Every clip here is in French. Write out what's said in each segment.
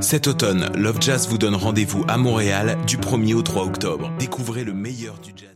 Cet automne, Love Jazz vous donne rendez-vous à Montréal du 1er au 3 octobre. Découvrez le meilleur du jazz.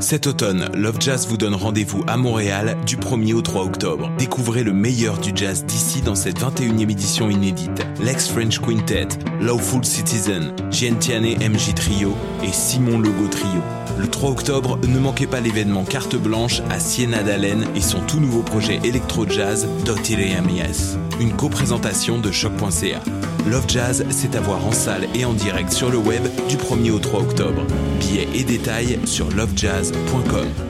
Cet automne, Love Jazz vous donne rendez-vous à Montréal du 1er au 3 octobre. Découvrez le meilleur du jazz d'ici dans cette 21e édition inédite. Lex French Quintet, Lawful Citizen, Giantiane MJ Trio et Simon Logo Trio. Le 3 octobre, ne manquez pas l'événement Carte Blanche à Siena d'Allen et son tout nouveau projet électro-jazz Dotileamies. Une co-présentation de choc.ca. Love Jazz, c'est à voir en salle et en direct sur le web du 1er au 3 octobre. Billets et détails sur lovejazz.com.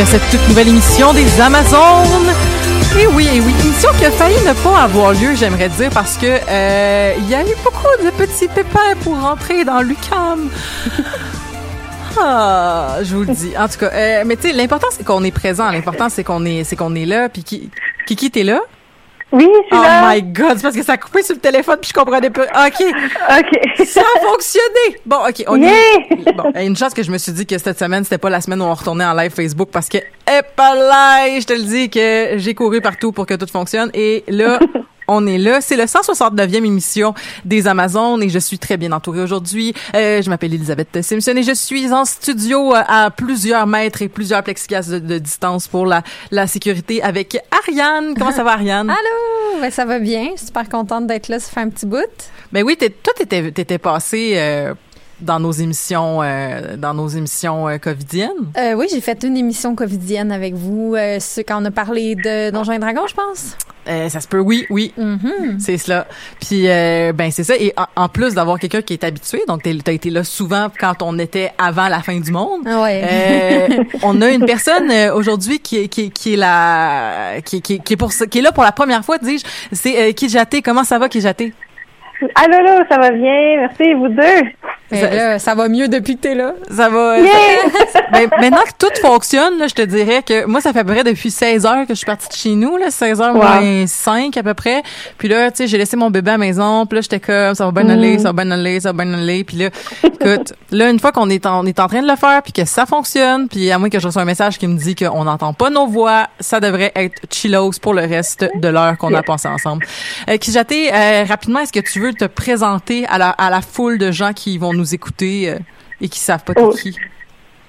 Bienvenue à cette toute nouvelle émission des Amazones. Et oui, et oui, émission qui a failli ne pas avoir lieu, j'aimerais dire, parce que euh, il y a eu beaucoup de petits pépins pour rentrer dans l'UCAM. Ah, je vous le dis. En tout cas, euh, mais tu sais, l'important c'est qu'on est présent. L'important c'est qu'on est, c'est qu'on est là. Puis qui, Kiki, t'es là? Oui, je suis Oh là. my God, c'est parce que ça a coupé sur le téléphone puis je comprenais pas. Ok, OK. ça a fonctionné. Bon, ok, on y Yeah! Bon, une chance que je me suis dit que cette semaine, c'était pas la semaine où on retournait en live Facebook parce que, épalaï, je te le dis que j'ai couru partout pour que tout fonctionne. Et là, on est là. C'est le 169e émission des Amazones et je suis très bien entourée aujourd'hui. Euh, je m'appelle Elisabeth Simpson et je suis en studio euh, à plusieurs mètres et plusieurs plexiglas de, de distance pour la, la sécurité avec Ariane. Comment ça va, Ariane? Allô, ben ça va bien. Super contente d'être là. Ça fait un petit bout. Ben oui, toi, t'étais, t'étais passé euh, dans nos émissions, euh, dans nos émissions euh, covidiennes? Euh, oui, j'ai fait une émission covidienne avec vous. Euh, c'est quand on a parlé de Donjons et Dragons, je pense. Euh, ça se peut, oui, oui. Mhm. C'est cela. Puis, euh, ben c'est ça. Et en, en plus d'avoir quelqu'un qui est habitué, donc t'es- t'as été là souvent quand on était avant la fin du monde. Ah ouais. Euh, on a une personne euh, aujourd'hui qui, est- qui, est- qui est la qui, qui, qui est pour qui est là pour la première fois, dis-je. C'est euh, Kijaté. Comment ça va, Kijaté? Allô, allô, ça va bien? Merci, vous deux? Ben ça- là, ça va mieux depuis que t'es là. Ça va. Ben, maintenant que tout fonctionne, là, je te dirais que moi, ça fait à peu près depuis 16 heures que je suis partie de chez nous, là, 16 heures Wow. moins 5 à peu près. Puis là, tu sais, j'ai laissé mon bébé à la maison, puis là, j'étais comme, ça va bien aller, ça va bien aller, ça va bien aller. Puis là, écoute, là, une fois qu'on est en, on est en train de le faire, puis que ça fonctionne, puis à moins que je reçoive un message qui me dit qu'on n'entend pas nos voix, ça devrait être chillos pour le reste de l'heure qu'on a passé ensemble. Euh, Kijaté, euh, rapidement, est-ce que tu veux te présenter à la, à la foule de gens qui vont nous écouter euh, et qui savent pas Oh. qui?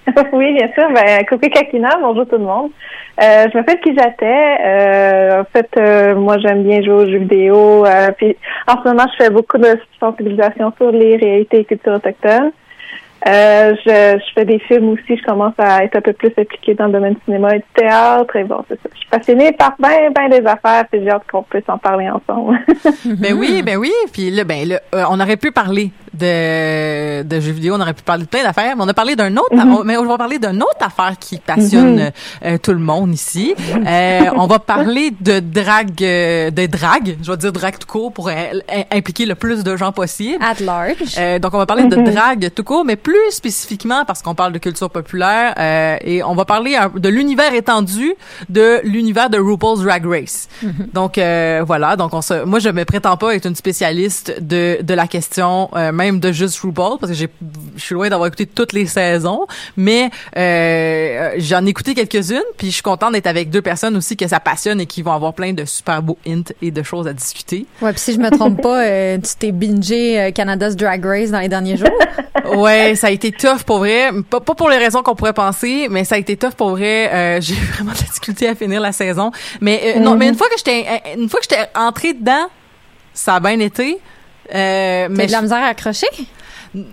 oui, bien sûr. Ben, coucou Kakina, bonjour tout le monde. Euh, je m'appelle Kijaté. Euh, en fait, euh, moi, j'aime bien jouer aux jeux vidéo. Euh, puis, en ce moment, je fais beaucoup de sensibilisation sur les réalités et cultures autochtones. Euh, je, je fais des films aussi. Je commence à être un peu plus impliquée dans le domaine du cinéma et du théâtre. Et bon, c'est ça. Je suis passionnée par ben, ben des affaires. Puis j'ai hâte qu'on puisse en parler ensemble. Ben oui, ben oui. Puis là, ben là, euh, on aurait pu parler de, de jeux vidéo. On aurait pu parler de plein d'affaires, mais on a parlé d'un autre, on- mais on va parler d'une autre affaire qui passionne euh, tout le monde ici. Euh, on va parler de drague, euh, de drague. Je vais dire drague tout court pour euh, im- impliquer le plus de gens possible. At large. Euh, donc, on va parler de drague tout court, mais plus spécifiquement parce qu'on parle de culture populaire euh, et on va parler de l'univers étendu de l'univers de RuPaul's Drag Race. Donc, euh, voilà. Donc, on se, moi, je me prétends pas être une spécialiste de, de la question, euh, même de juste RuPaul, parce que j'ai, je suis loin d'avoir écouté toutes les saisons, mais euh, j'en ai écouté quelques-unes, puis je suis contente d'être avec deux personnes aussi que ça passionne et qui vont avoir plein de super beaux hints et de choses à discuter. Ouais, puis si je me trompe pas, euh, tu t'es bingé euh, Canada's Drag Race dans les derniers jours. Ouais, ça a été tough pour vrai. Pas, pas pour les raisons qu'on pourrait penser, mais ça a été tough pour vrai. Euh, j'ai vraiment de la difficulté à finir la saison. Mais euh, non, mais une fois que j'étais euh, une fois que j'étais entrée dedans, ça a bien été. Euh, Mais de la misère à accrocher?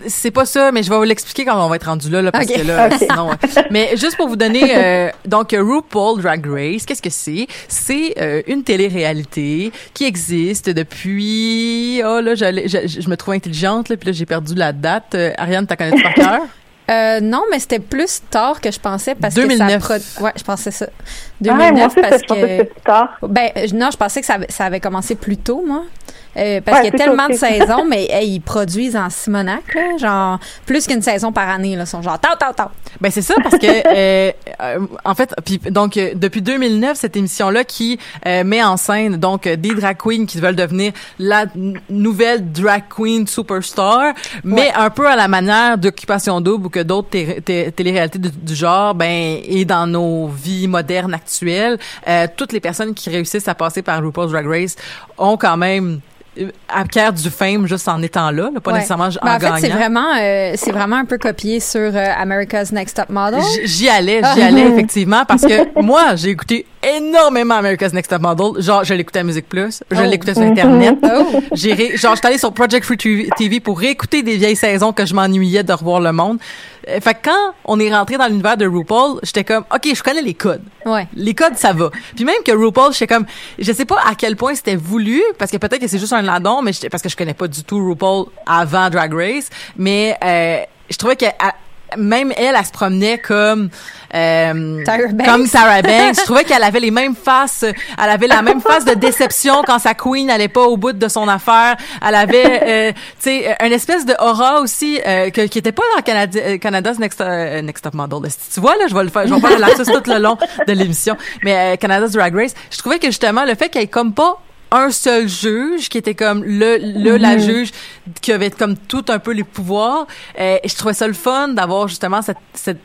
c'est pas ça, mais je vais vous l'expliquer quand on va être rendu là, là parce Ok. que là, Ok. sinon. euh, mais juste pour vous donner, euh, donc RuPaul Drag Race, qu'est-ce que c'est? C'est euh, une télé-réalité qui existe depuis. Oh là, je, je, je me trouve intelligente là, puis là j'ai perdu la date. Euh, Ariane, t'as connais par cœur? Euh, non, mais c'était plus tard que je pensais parce 2009. que ça pro- Ouais, je pensais ça. Ah, moi 2009 aussi, parce je pensais que que c'était plus tard. ben non, je pensais que ça, avait- ça avait commencé plus tôt moi. Euh, parce Ouais, qu'il y a tellement de saisons, mais hey, ils produisent en Simonac, là, genre plus qu'une saison par année. Là, ils sont genre tau tau tau. Ben c'est ça parce que euh, euh, en fait puis donc depuis 2009 cette émission là qui euh, met en scène donc des drag queens qui veulent devenir la nouvelle drag queen superstar mais un peu à la manière d'occupation double ou que d'autres té- té- téléréalités du, du genre ben et dans nos vies modernes actuelles euh, toutes les personnes qui réussissent à passer par RuPaul's Drag Race ont quand même acquièrent du fame juste en étant là, là, pas Ouais. nécessairement en en fait, gagnant. c'est vraiment, euh, c'est vraiment un peu copié sur euh, America's Next Top Model. J'y allais, j'y allais effectivement parce que moi, j'ai écouté énormément America's Next Top Model. Genre, je l'écoutais à Musique Plus, je Oh. l'écoutais sur Internet. Oh. J'ai ré- genre, j'étais allée sur Project Free TV pour réécouter des vieilles saisons que je m'ennuyais de revoir le monde. Euh, Fait que quand on est rentré dans l'univers de RuPaul, j'étais comme, OK, je connais les codes. Ouais. Les codes, ça va. Puis même que RuPaul, j'étais comme, je sais pas à quel point c'était voulu, parce que peut-être que c'est juste un ladon, mais parce que je connais pas du tout RuPaul avant Drag Race, mais euh, je trouvais que à- même elle, elle se promenait comme euh, Banks. comme Sarah Banks. je trouvais qu'elle avait les mêmes faces, elle avait la même face de déception quand sa queen n'allait pas au bout de son affaire. Elle avait, euh, tu sais, une espèce de aura aussi euh, que- qui était pas dans Canada, euh, Canada's Next euh, Next Top Model. Tu vois là, je vais le faire, je vais faire lapsus tout le long de l'émission. Mais euh, Canada's Drag Race, je trouvais que justement le fait qu'elle ait comme pas un seul juge qui était comme le, le la juge qui avait comme tout un peu les pouvoirs. Euh, je trouvais ça le fun d'avoir justement cette, cette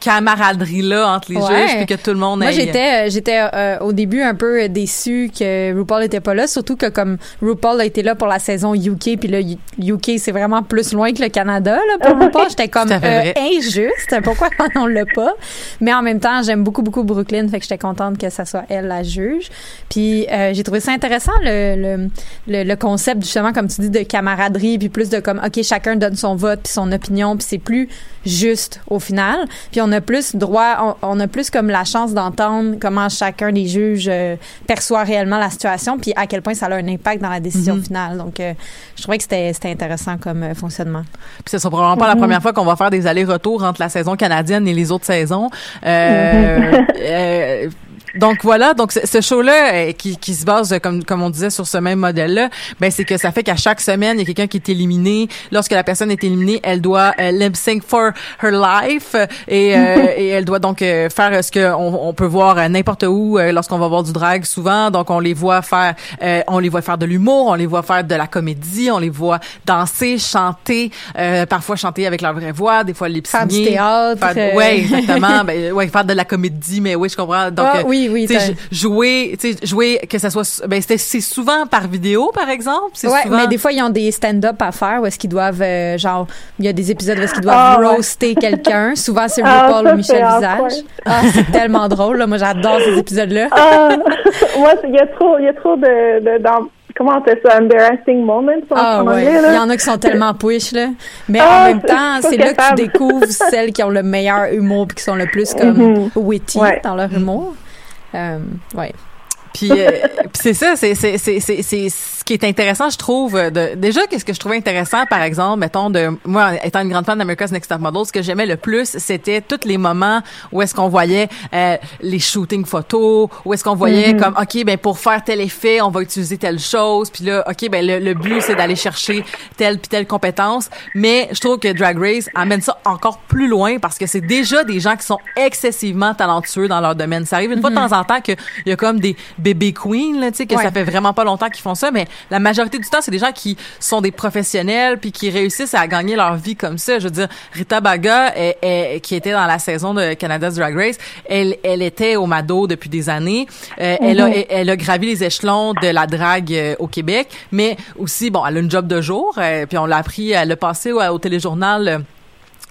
camaraderie là entre les Ouais. juges puis que tout le monde Moi, ait- j'étais, euh, j'étais euh, au début un peu déçue que RuPaul était pas là, surtout que comme RuPaul a été là pour la saison UK, puis là, UK, c'est vraiment plus loin que le Canada, là, pour RuPaul. J'étais comme euh, injuste. Pourquoi on l'a pas? Mais en même temps, j'aime beaucoup, beaucoup Brooklyn, fait que j'étais contente que ça soit elle la juge. Puis euh, j'ai trouvé ça intéressant, le, le, le, le concept, justement, comme tu dis, de camaraderie, puis plus de comme, OK, chacun donne son vote, puis son opinion, puis c'est plus juste au final. Puis on a plus droit, on, on a plus comme la chance d'entendre comment chacun des juges euh, perçoit réellement la situation, puis à quel point ça a un impact dans la décision Mhm. finale. Donc, euh, je trouvais que c'était c'était intéressant comme euh, fonctionnement. Puis ce sera probablement pas la première fois qu'on va faire des allers-retours entre la saison canadienne et les autres saisons. Euh, euh, donc voilà, donc ce, show-là euh, qui, qui se base, euh, comme, comme on disait, sur ce même modèle-là, ben c'est que ça fait qu'à chaque semaine, il y a quelqu'un qui est éliminé. Lorsque la personne est éliminée, elle doit euh, lip sync for her life euh, et, euh, et elle doit donc euh, faire ce que on, on peut voir n'importe où euh, lorsqu'on va voir du drag souvent. Donc on les voit faire, euh, on les voit faire de l'humour, on les voit faire de la comédie, on les voit danser, chanter, euh, parfois chanter avec leur vraie voix, des fois lip Faire du théâtre, Faire, ouais, exactement. ben, ouais, faire de la comédie, mais oui, je comprends. Donc, Ah, euh, oui, jouer, jouer que ça soit, ben c'était, c'est souvent par vidéo, par exemple? C'est Ouais, souvent. mais des fois, ils ont des stand-up à faire où est-ce qu'ils doivent, euh, genre, il y a des épisodes où est-ce qu'ils doivent Ah, ouais. roaster quelqu'un. Souvent, c'est Ah, RuPaul ou Michel c'est Visage. Ah, c'est tellement drôle, là. Moi, j'adore ces épisodes-là. Ah, moi, il y a trop, il y a trop de, de dans- comment on fait ça, embarrassing moments en, Ah en ouais, là. il y en a qui sont tellement push là. Mais Ah, en même temps, c'est là que tu découvres celles qui ont le meilleur humour puis qui sont le plus comme Mhm. witty Ouais. dans leur humour. Euh, ouais. Puis, euh, puis c'est ça, c'est c'est c'est c'est c'est qui est intéressant, je trouve, de, déjà, qu'est-ce que je trouvais intéressant, par exemple, mettons, de moi, étant une grande fan d'America's Next Top Model, ce que j'aimais le plus, c'était tous les moments où est-ce qu'on voyait euh, les shootings photos, où est-ce qu'on voyait Mhm. comme, OK, ben pour faire tel effet, on va utiliser telle chose, puis là, OK, ben le, le but, c'est d'aller chercher telle puis telle compétence. Mais je trouve que Drag Race amène ça encore plus loin parce que c'est déjà des gens qui sont excessivement talentueux dans leur domaine. Ça arrive une fois de temps en temps qu'il y a comme des bébés queens, là, tu sais, que Ouais. ça fait vraiment pas longtemps qu'ils font ça, mais la majorité du temps, c'est des gens qui sont des professionnels puis qui réussissent à gagner leur vie comme ça. Je veux dire, Rita Baga, est- est- qui était dans la saison de Canada's Drag Race, elle, elle était au Mado depuis des années. Euh, elle, a, elle, elle a gravi les échelons de la drague euh, au Québec, mais aussi, bon, elle a une job de jour, euh, puis on l'a appris, elle passé au, au téléjournal.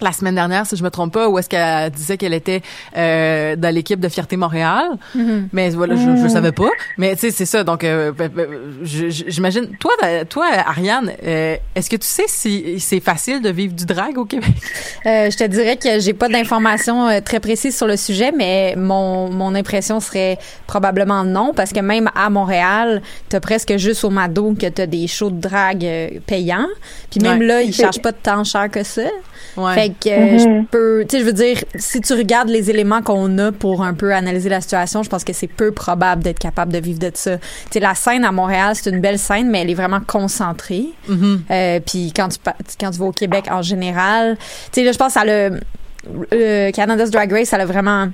La semaine dernière, si je me trompe pas, où est-ce qu'elle disait qu'elle était euh, dans l'équipe de Fierté Montréal. Mais voilà, je, je savais pas. Mais tu sais, c'est ça. Donc, euh, ben, ben, j'imagine. Toi, euh, toi, Ariane, euh, est-ce que tu sais si c'est facile de vivre du drag au Québec? Euh, je te dirais que j'ai pas d'informations euh, très précises sur le sujet, mais mon, mon impression serait probablement non, parce que même à Montréal, t'as presque juste au Mado que t'as des shows de drague euh, payants. Puis même Ouais. là, ils chargent pas tant cher que ça. Ouais. Fait que euh, je Mhm. peux, tu sais, je veux dire, si tu regardes les éléments qu'on a pour un peu analyser la situation, je pense que c'est peu probable d'être capable de vivre de ça. Tu sais, la scène à Montréal, c'est une belle scène, mais elle est vraiment concentrée. Mhm. Euh, puis quand tu quand tu vas au Québec en général, tu sais là je pense que ça le euh, Canada's Drag Race ça a vraiment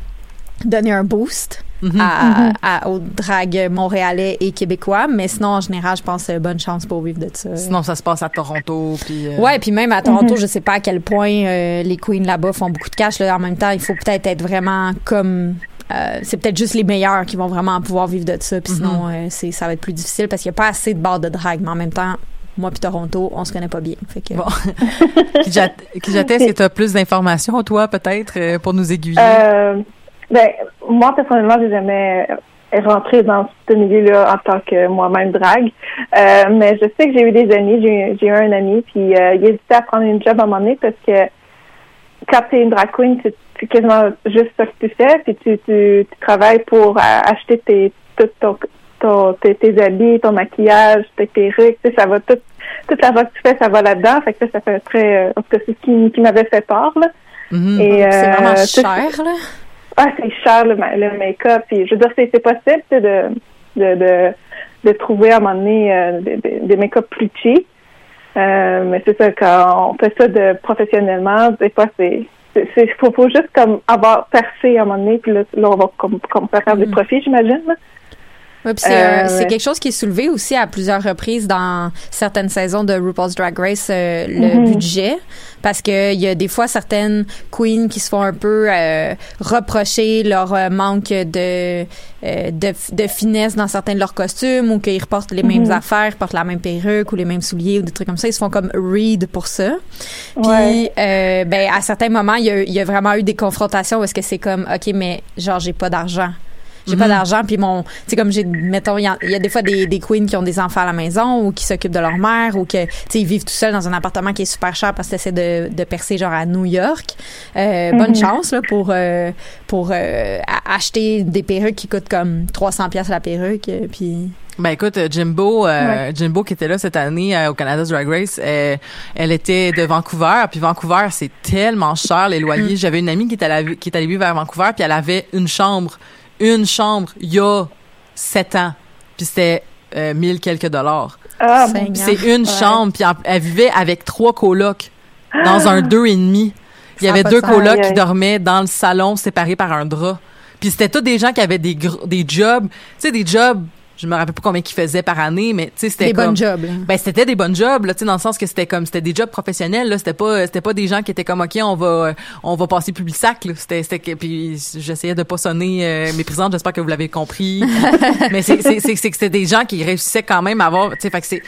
donné un boost Mhm. à, à- au drag montréalais et québécois, mais sinon en général je pense euh, bonne chance pour vivre de ça. Sinon, ça se passe à Toronto. Puis, euh, Ouais, puis même à Toronto, je sais pas à quel point euh, les queens là-bas font beaucoup de cash. Là. En même temps, il faut peut-être être vraiment comme euh, c'est peut-être juste les meilleurs qui vont vraiment pouvoir vivre de ça. Puis sinon, euh, c'est ça va être plus difficile parce qu'il y a pas assez de bars de drag. Mais en même temps, moi puis Toronto, on se connaît pas bien. Fait que Bon. Kijat- Kijate, est-ce que tu as plus d'informations, toi, peut-être, pour nous aiguiller? Euh, ben, moi, personnellement, j'ai jamais rentré dans ce milieu-là en tant que moi-même drague. Euh, mais je sais que j'ai eu des amis. J'ai j'ai eu un ami, puis euh, il hésitait à prendre une job à un moment donné parce que quand tu es une drag queen, c'est quasiment juste ça que tu fais, puis tu, tu, tu travailles pour euh, acheter tes, tout ton, ton- tes, tes habits, ton maquillage, tes perruques, tu sais, ça va tout, toute l'argent que tu fais, ça va là-dedans. Fait que ça, ça fait très, euh, en tout cas, c'est ce qui, qui m'avait fait peur, là. Et, c'est euh, vraiment cher là. Ah, c'est cher le, le make-up. Puis, je veux dire, c'est c'est possible de, de, de, de trouver à un moment donné euh, des, des, make-up plus cheap. Euh, mais c'est ça, quand on fait ça de professionnellement, des fois, c'est. c'est- faut, faut juste comme avoir percé à un moment donné, puis là, là on va comme, comme faire des profits, j'imagine. Puis c'est Euh, euh, quelque chose qui est soulevé aussi à plusieurs reprises dans certaines saisons de RuPaul's Drag Race, euh, le Mhm. budget. Parce que il y a des fois certaines queens qui se font un peu euh, reprocher leur manque de, de de finesse dans certains de leurs costumes ou qu'ils reportent les mêmes Mhm. affaires, portent la même perruque ou les mêmes souliers ou des trucs comme ça. Ils se font comme read pour ça. Puis, Ouais. ben, à certains moments, il y a, il y a vraiment eu des confrontations où est-ce que c'est comme, OK, mais genre, j'ai pas d'argent. J'ai pas Mhm. d'argent, puis mon, tu sais, comme j'ai, mettons, il y, a- il y a des fois des, des queens qui ont des enfants à la maison ou qui s'occupent de leur mère ou que, tu sais, ils vivent tout seuls dans un appartement qui est super cher parce que essaient de, de percer genre à New York. Euh, Bonne Mhm. chance, là, pour, euh, pour euh, acheter des perruques qui coûtent comme 300 pièces la perruque, euh, puis... Ben écoute, euh, Jimbo, euh, Jimbo qui était là cette année euh, au Canada's Drag Race, euh, elle était de Vancouver, puis Vancouver c'est tellement cher les loyers. J'avais une amie qui est allée qui est allée vivre à Vancouver, puis elle avait une chambre, une chambre il y a sept ans, puis c'était euh, mille quelques dollars. Ah, c'est une Ouais. chambre, puis elle, elle vivait avec trois colocs dans un deux et demi. Il y avait deux colocs qui dormaient dans le salon séparés par un drap. Puis c'était tous des gens qui avaient des gr- des jobs, tu sais des jobs, je me rappelle pas combien qu'ils faisaient par année, mais tu sais c'était Des comme bonnes jobs, là. ben c'était des bonnes jobs là, tu sais dans le sens que c'était comme c'était des jobs professionnels là, c'était pas c'était pas des gens qui étaient comme OK, on va euh, on va passer public sac là, c'était c'était puis j'essayais de pas sonner euh, méprisante, j'espère que vous l'avez compris. mais c'est c'est c'est c'est que c'était des gens qui réussissaient quand même à avoir tu sais fait que c'est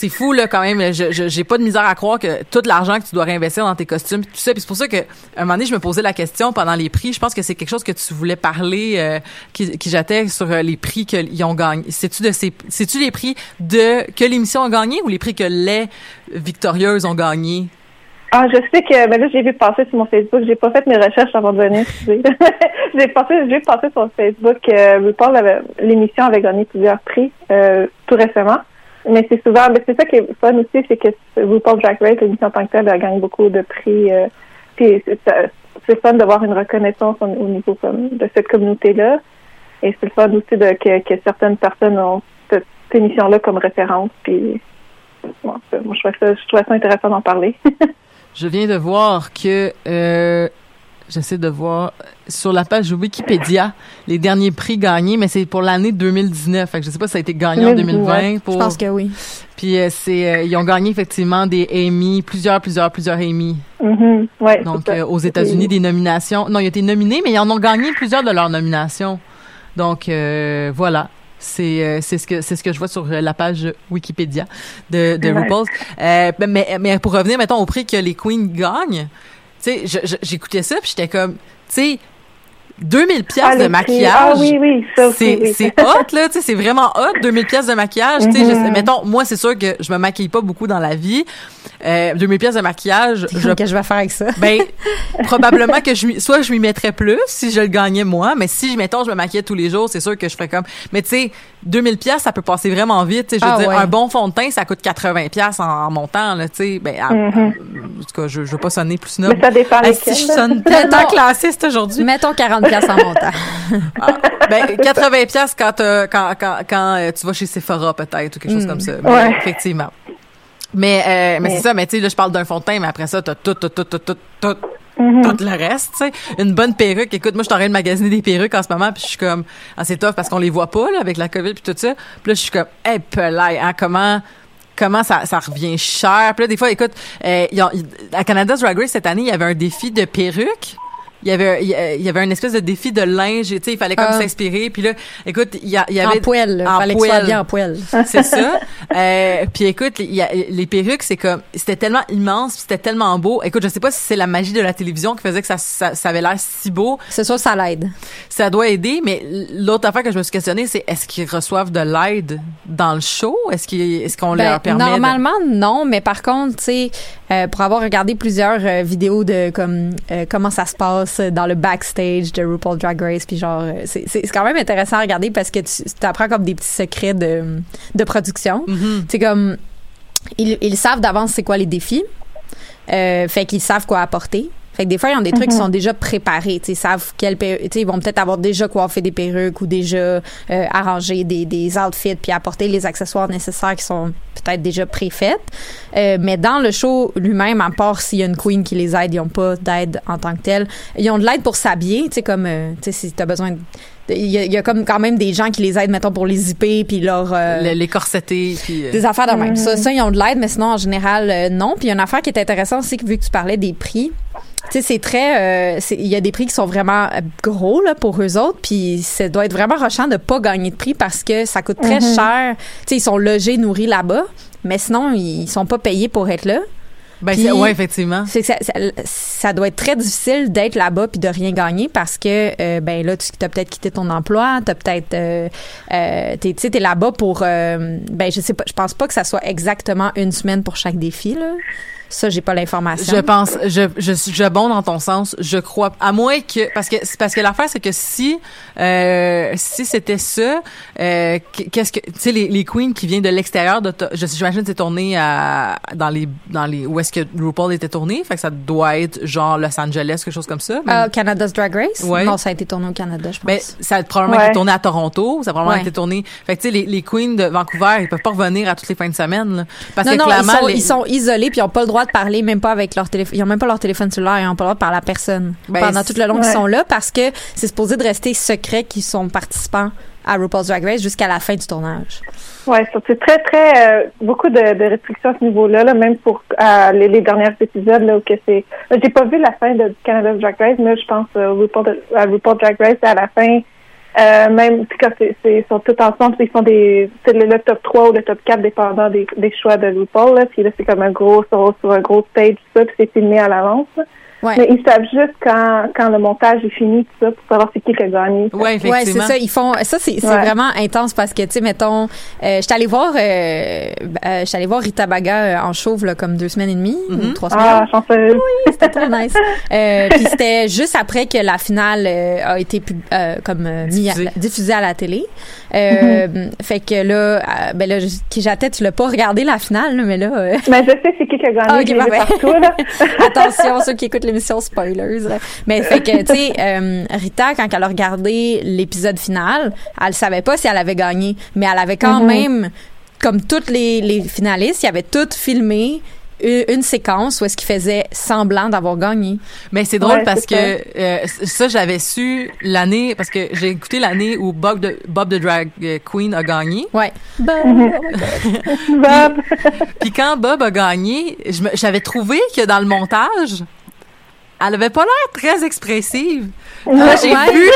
c'est fou là quand même. Je j'ai pas de misère à croire que tout l'argent que tu dois réinvestir dans tes costumes, tout ça. Puis c'est pour ça que un moment donné, je me posais la question pendant les prix. Je pense que c'est quelque chose que tu voulais parler, euh, qui, qui sur euh, les prix qu'ils ont gagnés. C'est-tu de ces, c'est-tu les prix de que l'émission a gagné ou les prix que les victorieuses ont gagné? Ah, je sais que ben là j'ai vu passer sur mon Facebook. J'ai pas fait mes recherches avant de venir. j'ai passé, j'ai vu passer sur Facebook. Euh, l'émission avait gagné plusieurs prix euh, tout récemment. Mais c'est souvent, c'est ça qui est fun aussi, c'est que RuPaul Drag Race, l'émission en tant que telle, elle gagne beaucoup de prix. euh, puis c'est fun de voir une reconnaissance au, au niveau de cette communauté-là. Et c'est le fun aussi de, que, certaines personnes ont cette, émission-là comme référence. Puis, bon, moi, je trouvais ça, ça intéressant d'en parler. Je viens de voir que euh, j'essaie de voir sur la page Wikipédia les derniers prix gagnés, mais c'est pour l'année 2019. Fait que je sais pas si ça a été gagné en 2020. Pour, Je pense que oui. Puis euh, c'est euh, ils ont gagné effectivement des Emmy, plusieurs, plusieurs, plusieurs Emmy. Mhm, ouais, Donc euh, aux États-Unis des nominations. Non, ils ont été nominés, mais ils en ont gagné plusieurs de leurs nominations. Donc voilà. C'est c'est ce que c'est ce que je vois sur la page Wikipédia de de Ouais. RuPaul's. Mais mais pour revenir mettons au prix que les queens gagnent, tu sais, j'écoutais ça puis j'étais comme, tu sais, 2000 pièces Ah, de maquillage. Ah oui, oui, ça aussi, C'est oui. c'est hot là, tu sais, c'est vraiment hot 2000 pièces de maquillage, sais- Mhm. mettons moi c'est sûr que je me maquille pas beaucoup dans la vie. Euh, 2000 pièces de maquillage, je Qu'est-ce que je vais faire avec ça? ben, probablement que je m'y- soit je m'y mettrais plus si je le gagnais moi, mais si, mettons, je me maquillais tous les jours, c'est sûr que je ferais comme, mais tu sais, 2000 pièces ça peut passer vraiment vite, tu sais, je veux Ah, dire, ouais. un bon fond de teint, ça coûte 80 pièces en, en montant, là, tu sais, ben, à- Mhm. en tout cas, je, je veux pas sonner plus snob. Mais ça dépend si je sonne tellement classiste aujourd'hui. Mettons 40 pièces en montant. Ah, ben, 80 pièces quand, quand, quand, quand euh, tu vas chez Sephora, peut-être, ou quelque chose Mm. comme ça. Mais, Ouais. Effectivement. Mais, euh, mais Mais- c'est ça, mais tu sais, là, je parle d'un fond de teint, mais après ça, t'as tout, tout, tout, tout, tout, tout, Mhm. tout le reste, tu sais. Une bonne perruque. Écoute, moi, je suis en train de magasiner des perruques en ce moment, puis je suis comme, ah, c'est tough parce qu'on les voit pas, là, avec la COVID puis tout ça. Puis là, je suis comme, hey, pelay, hein, comment, comment ça, ça revient cher? Puis là, des fois, écoute, euh, ils ont- à Canada's Drag Race, cette année, il y avait un défi de perruques. Il y avait, il y avait un espèce de défi de linge, tu sais, il fallait comme Ah. s'inspirer. Puis là, écoute, il y, a- il y avait... en poêle. en Fallait que ce soit poêle. bien en poêle. C'est ça. Euh, puis écoute, il y a- les perruques, c'est comme, c'était tellement immense, c'était tellement beau. Écoute, je sais pas si c'est la magie de la télévision qui faisait que ça, ça, ça avait l'air si beau. C'est sûr, ça l'aide. Ça doit aider, mais l'autre affaire que je me suis questionnée, c'est est-ce qu'ils reçoivent de l'aide dans le show? Est-ce qu'ils, est-ce qu'on Ben, leur permet de- normalement, non, mais par contre, tu sais, euh, pour avoir regardé plusieurs euh, vidéos de comme euh, comment ça se passe dans le backstage de RuPaul Drag Race, puis genre, c'est c'est- quand même intéressant à regarder parce que tu apprends comme des petits secrets de, de production. Mhm. C'est comme ils, ils savent d'avance c'est quoi les défis. Euh, fait qu'ils savent quoi apporter. Fait que des fois, ils ont des trucs qui sont déjà préparés. tu sais, Ils savent quelle tu Ils vont peut-être avoir déjà coiffé des perruques ou déjà euh, arrangé des, des outfits puis apporter les accessoires nécessaires qui sont peut-être déjà préfaites. Euh, mais dans le show lui-même, à part s'il y a une queen qui les aide, ils n'ont pas d'aide en tant que telle. Ils ont de l'aide pour s'habiller, tu sais, comme, euh, tu sais, si t'as besoin de- il y, a, il y a comme quand même des gens qui les aident, mettons, pour les zipper, puis leur... euh, Le- les corsetés, puis... euh, des affaires de même. Mhm. Ça, ça, ils ont de l'aide, mais sinon, en général, euh, non. Puis il y a une affaire qui est intéressante aussi, que vu que tu parlais des prix, tu sais, c'est très... euh, Il y a des prix qui sont vraiment gros là, pour eux autres, puis ça doit être vraiment rushant de pas gagner de prix parce que ça coûte très Mhm. cher. Tu sais, ils sont logés, nourris là-bas, mais sinon, ils sont pas payés pour être là. ben, puis- c'est- ouais, effectivement. C'est ça, ça, ça doit être très difficile d'être là-bas puis de rien gagner parce que euh, ben là tu as peut-être quitté ton emploi, tu as peut-être euh, euh, t'es tu sais, t'es là-bas pour euh, ben je sais pas, je pense pas que ça soit exactement une semaine pour chaque défi là. Ça j'ai pas l'information. Je pense, je, je, je bonds dans ton sens. Je crois, à moins que, parce que, parce que l'affaire, c'est que si, euh, si c'était ça, euh, qu'est-ce que, tu sais, les, les queens qui viennent de l'extérieur de, je j'imagine que c'est tourné à, dans les, dans les, où est-ce que RuPaul était tourné, fait que ça doit être genre Los Angeles, quelque chose comme ça. Ah, Canada's Drag Race? Ouais. Non, ça a été tourné au Canada, je pense. Ben, ça a probablement Ouais. été tourné à Toronto, ça a probablement Ouais. été tourné. Fait que tu sais, les, les queens de Vancouver, ils peuvent pas revenir à toutes les fins de semaine, là. Parce non, que non, ils clairement, sont, les- ils sont isolés puis ils ont pas le droit de parler, même pas avec leur téléphone. Ils ont même pas leur téléphone cellulaire, ils ont pas le droit de parler à personne Ben, pendant tout le long qu'ils ouais. sont là parce que c'est supposé de rester secret qu'ils sont participants à RuPaul's Drag Race jusqu'à la fin du tournage. Ouais, ça, c'est très, très, euh, beaucoup de, de restrictions à ce niveau-là, là, même pour euh, les, les derniers épisodes, là, où que c'est, j'ai pas vu la fin de Canada's Drag Race, mais je pense, euh, RuPaul, à RuPaul Drag Race, à la fin, euh, même, quand ils sont tous ensemble, ils font des, c'est le, top 3 ou le top 4, dépendant des, des choix de RuPaul, là, puis là, c'est comme un gros, sur, sur un gros stage, ça, puis c'est filmé à l'avance. Ouais. Mais ils savent juste quand, quand le montage est fini, tout ça, pour savoir c'est qui qui a gagné. Ouais, Ouais, c'est effectivement. ça. Ils font ça, c'est c'est Ouais. vraiment intense parce que tu sais, mettons, euh, j'étais allée voir, euh, euh, allée voir Rita Baga euh, en chauve là, comme deux semaines et demie ou Mhm. trois semaines. Ah, chanceuse. C'était très nice. Euh, puis c'était juste après que la finale euh, a été euh, comme euh, mis à- Diffusée. diffusée à la télé. Euh, Fait que là, euh, ben là, qui j'attends, tu l'as pas regardé la finale, là, mais là. euh, Mais je sais c'est qui qui a gagné. Ah, ok, je l'ai vu parfait. partout, là. Attention, ceux qui écoutent l'émission spoilers. là. Mais fait que, tu sais, euh, Rita, quand elle a regardé l'épisode final, elle savait pas si elle avait gagné, mais elle avait quand Mhm. même, comme toutes les, les finalistes, ils avaient toutes filmé une, séquence où est-ce qu'ils faisaient semblant d'avoir gagné. Mais c'est drôle Ouais, parce que euh, ça, j'avais su l'année, parce que j'ai écouté l'année où Bob the, Bob the Drag Queen a gagné. Ouais. Mhm. Bob. Puis quand Bob a gagné, j'avais trouvé que dans le montage, elle avait pas l'air très expressive. Là, j'ai vu,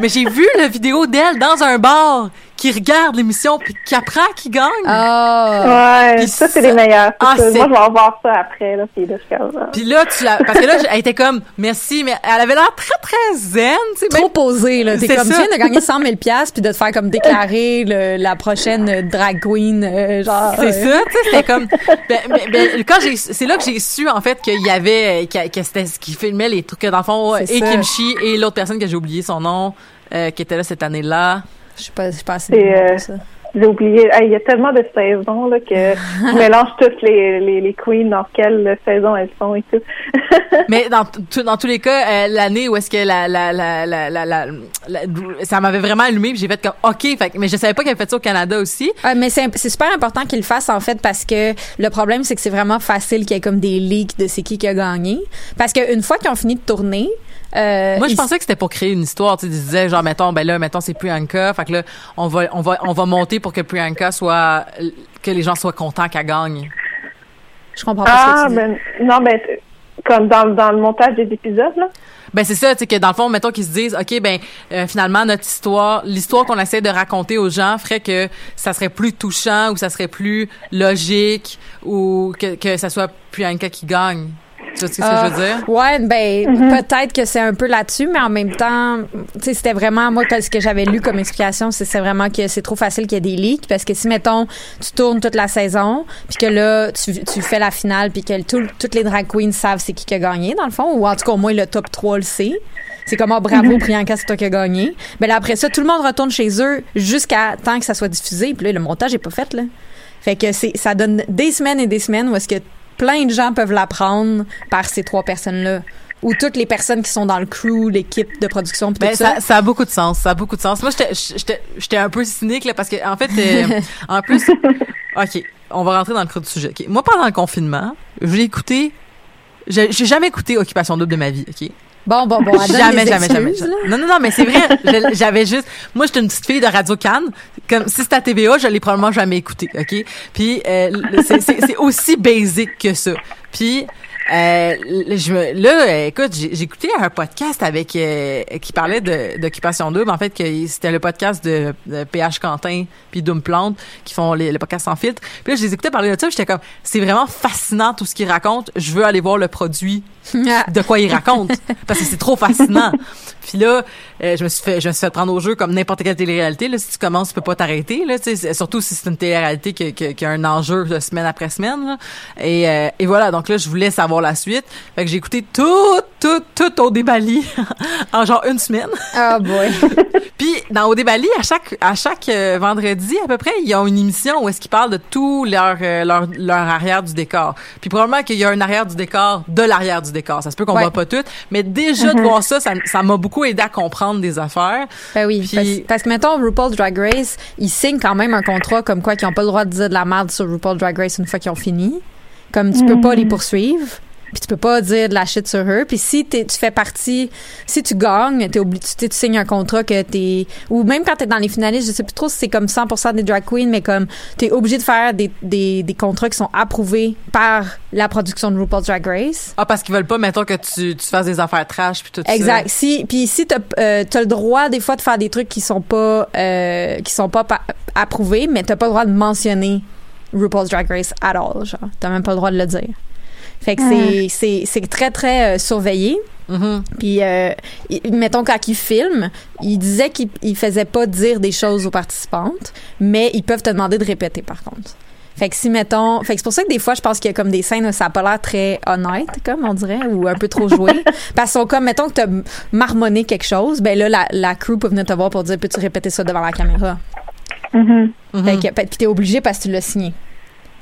mais j'ai vu la vidéo d'elle dans un bar qui regarde l'émission puis qui apprend qui gagne. Ah. Ouais, Puis ça, c'est les meilleurs. Ah, Moi, je vais en voir ça après, là, puis là, je ah. Puis là, tu la, parce que là, elle était comme merci, mais elle avait l'air très très zen, tu sais. Trop même- posé, là. T'es C'est comme, tu ça. viens de gagner 100 000 piastres puis de te faire comme déclarer le- la prochaine euh, drag queen, euh, genre. C'est euh, ça, tu sais, c'était comme. Ben, ben, ben, quand j'ai, c'est là que j'ai su en fait qu'il y avait, que, que c'était ce qui filmait les trucs que dans le fond C'est et ça. Kimchi et l'autre personne que j'ai oublié son nom, euh, qui était là cette année-là. Je sais pas, je pas assez euh, pour ça. J'ai oublié. Hey, Il y a tellement de saisons là, que je mélange toutes les, les, les queens dans quelle saison elles sont et tout. Mais dans, dans tous les cas, euh, l'année où est-ce que la, la, la, la, la, la- la- ça m'avait vraiment allumé, puis j'ai fait comme OK, fait, mais je savais pas qu'elle avait fait ça au Canada aussi. Ah, mais c'est c'est super important qu'il le fasse en fait parce que le problème c'est que c'est vraiment facile qu'il y ait comme des leaks de c'est qui qui a gagné parce qu'une fois qu'ils ont fini de tourner euh, Moi, je pensais que c'était pour créer une histoire. Tu sais, ils disaient genre, mettons, ben là, mettons, c'est Priyanka. Fait que là, on va, on va, on va monter pour que Priyanka soit, que les gens soient contents qu'elle gagne. je comprends pas Ah, ce que tu dis. ben, non, ben, comme dans, dans le montage des épisodes, là. Ben c'est ça, tu sais que dans le fond, mettons qu'ils se disent, ok, ben euh, finalement notre histoire, l'histoire qu'on essaie de raconter aux gens ferait que ça serait plus touchant ou ça serait plus logique ou que que ça soit Priyanka qui gagne. Tu vois ce que je veux dire? Ouais, ben Mhm. peut-être que c'est un peu là-dessus, mais en même temps, tu sais, c'était vraiment moi que- ce que j'avais lu comme explication, c'est c'est vraiment que c'est trop facile qu'il y ait des leaks parce que si mettons tu tournes toute la saison, puis que là tu, tu fais la finale, puis que tout- toutes les drag queens savent c'est qui qui a gagné dans le fond, ou en tout cas au moins le top 3 le sait. C'est comme oh, bravo Priyanka, c'est toi qui as gagné. Mais là après ça, tout le monde retourne chez eux jusqu'à temps que ça soit diffusé, puis là le montage est pas fait là. Fait que c'est ça donne des semaines et des semaines où est-ce que plein de gens peuvent l'apprendre par ces trois personnes-là. Ou toutes les personnes qui sont dans le crew, l'équipe de production, Ben, tout ça. ça, ça a beaucoup de sens, ça a beaucoup de sens. Moi, j'étais, un peu cynique là parce que en fait, euh, en plus, ok, on va rentrer dans le creux du sujet. Moi, pendant le confinement, je l'ai écouté. J'ai, j'ai jamais écouté Occupation double de ma vie, ok? Bon, bon, bon, jamais, jamais, jamais, excuses, là. Non, non, non, mais c'est vrai. J'avais juste, moi, j'étais une petite fille de Radio Cannes. Comme si c'était à TVA, je l'ai probablement jamais écouté, ok? Puis euh, c'est- aussi basic que ça. Puis euh, je me, là, écoute, écouté un podcast avec euh, qui parlait de d'occupation double. En fait, que c'était le podcast de, de PH Quentin puis Doom Plante qui font les, le podcast sans filtre. Puis là, je les écoutais parler de ça. J'étais comme, c'est vraiment fascinant tout ce qu'ils racontent. Je veux aller voir le produit de quoi il raconte parce que c'est trop fascinant. Puis là, euh, je me suis fait je me suis fait prendre au jeu comme n'importe quelle télé-réalité là, si tu commences, tu peux pas t'arrêter là, surtout si c'est une télé-réalité qui, qui- qui a un enjeu de semaine après semaine là. Et, euh, et voilà, donc là je voulais savoir la suite. Fait que j'ai écouté tout tout tout au débali en genre une semaine. Ah, boy. Puis dans Au Débali, à chaque à chaque euh, vendredi à peu près, ils ont une émission où est-ce qu'ils parlent de tout leur, euh, leur leur arrière du décor. Puis probablement qu'il y a un arrière du décor de l'arrière du décor. Ça se peut qu'on Ouais. voit pas tout, mais déjà de voir ça, ça ça m'a beaucoup aidé à comprendre des affaires. Ben oui, Puis- parce, parce que mettons RuPaul's Drag Race, ils signent quand même un contrat comme quoi qu'ils ont pas le droit de dire de la merde sur RuPaul's Drag Race une fois qu'ils ont fini. Comme tu peux pas les poursuivre. Puis tu peux pas dire de la shit sur eux. Puis si t'es- tu fais partie, si tu gagnes, t'es obligé, tu, tu signes un contrat que t'es, ou même quand t'es dans les finalistes, je sais plus trop si c'est comme 100% des drag queens, mais comme t'es obligé de faire des, des, des contrats qui sont approuvés par la production de RuPaul's Drag Race. Ah parce qu'ils veulent pas mettons que tu tu fasses des affaires trash puis tout Exact. Si puis si t'as euh, t'as le droit des fois de faire des trucs qui sont pas euh, qui sont pas pa- approuvés, mais t'as pas le droit de mentionner RuPaul's Drag Race at all. Genre, t'as même pas le droit de le dire. Fait que c'est c'est c'est très très euh, surveillé. Mhm. Puis, euh, il- mettons, quand ils filment, ils disaient qu'ils ils faisaient pas dire des choses aux participantes, mais ils peuvent te demander de répéter, par contre. Fait que si, mettons... Fait que c'est pour ça que des fois, je pense qu'il y a comme des scènes où ça a pas l'air très honnête, comme on dirait, ou un peu trop joué. Parce qu'ils sont comme, mettons que t'as marmonné quelque chose, ben là, la, la crew peut venir te voir pour dire, peux-tu répéter ça devant la caméra? Mhm. Mhm. Fait que, puis t'es obligé parce que tu l'as signé.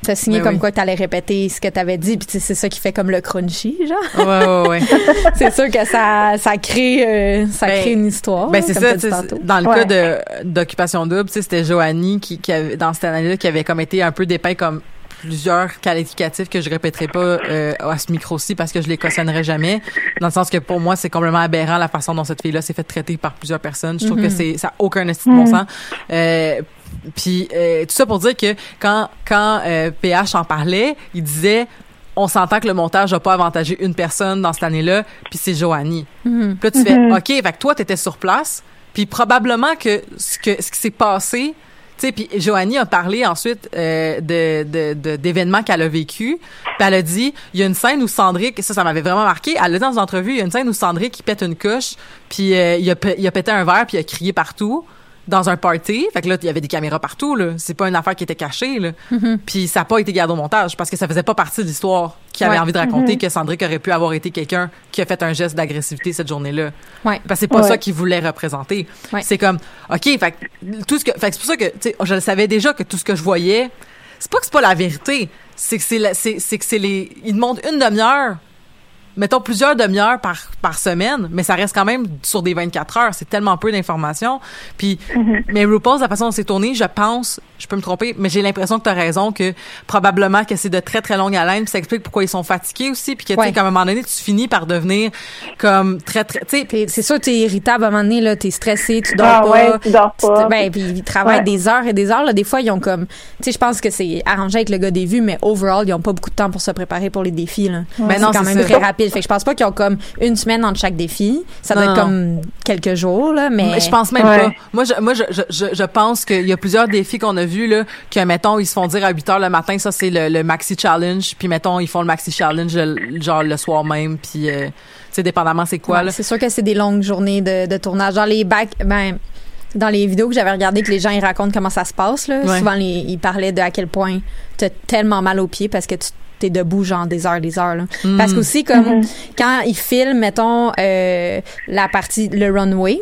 T'as signé Ben comme oui. quoi t'allais répéter ce que t'avais dit, puis c'est ça qui fait comme le crunchy, genre. Ouais, ouais, ouais. c'est sûr que ça, ça crée, euh, ça Ben, crée une histoire. Ben c'est ça, dans le Ouais. cas de d'occupation double, c'était Joanie qui, qui avait, dans cette année-là qui avait comme été un peu dépeint comme plusieurs qualificatifs que je répéterai pas euh, à ce micro-ci parce que je les cautionnerai jamais dans le sens que pour moi c'est complètement aberrant la façon dont cette fille-là s'est fait traiter par plusieurs personnes je trouve Mhm. que c'est ça a aucun esti de bon sens euh, puis euh, tout ça pour dire que quand quand euh, PH en parlait il disait on s'entend que le montage n'a pas avantagé une personne dans cette année-là puis c'est Joanie Mhm. puis là, tu fais, OK, fait que toi, t'étais sur place. Puis probablement que ce, que, ce qui s'est passé, sais, puis Joanie a parlé ensuite euh, de, de, d'événements qu'elle a vécu. Puis elle a dit, il y a une scène où Cendric, ça, ça m'avait vraiment marqué. Elle a dit dans une entrevue, il y a une scène où Cendric, il pète une couche, puis euh, il, a, il a pété un verre, puis il a crié partout dans un party. Fait que là, il y avait des caméras partout, là. C'est pas une affaire qui était cachée, là. Puis ça n'a pas été gardé au montage parce que ça faisait pas partie de l'histoire qu'il avait Ouais. envie de raconter que Cendric aurait pu avoir été quelqu'un qui a fait un geste d'agressivité cette journée-là. Ouais. Parce que c'est pas Ouais. ça qu'il voulait représenter. C'est comme, OK, fait que tout ce que, fait que c'est pour ça que, je le savais déjà que tout ce que je voyais, c'est pas que c'est pas la vérité. C'est que c'est, la- c'est, c'est que c'est les, ils demandent une demi-heure, mettons plusieurs demi-heures par, par semaine, mais ça reste quand même sur des 24 heures. C'est tellement peu d'informations. Puis, mais RuPaul, la façon dont c'est tourné, je pense, je peux me tromper, mais j'ai l'impression que tu as raison que probablement que c'est de très très longue haleine, puis ça explique pourquoi ils sont fatigués aussi, puis que tu sais qu'à un moment donné, tu finis par devenir comme très très, tu sais, C'est sûr, t'es irritable à un moment donné, là, t'es stressé, tu dors Ah pas. ouais, tu dors Tu pas. Ben, puis ils travaillent Ouais. des heures et des heures. Là. Des fois, ils ont comme... Tu sais, je pense que c'est arrangé avec le gars des vues, mais overall, ils ont pas beaucoup de temps pour se préparer pour les défis. Là. Ben c'est non, quand c'est même ça. très rapide. Fait que je pense pas qu'ils ont comme une semaine entre chaque défi. Ça doit Non, être non. comme quelques jours, là, mais... Mais je pense même Ouais. pas. Moi, je, moi, je, je, je, pense qu'il y a plusieurs défis qu'on a vus, là, que, mettons, ils se font dire à 8 heures le matin, ça, c'est le, le maxi challenge, puis, mettons, ils font le maxi challenge, le- genre, le soir même, puis, euh, tu sais, dépendamment c'est quoi, Ouais, là. c'est sûr que c'est des longues journées de, de tournage. Dans les back, ben, dans les vidéos que j'avais regardées, que les gens ils racontent comment ça se passe, là, Ouais. souvent les- ils parlaient de à quel point t'as tellement mal aux pieds parce que tu t'es debout genre des heures, des heures. Là. Mm. Parce qu'aussi comme quand ils filment, mettons euh, la partie le runway.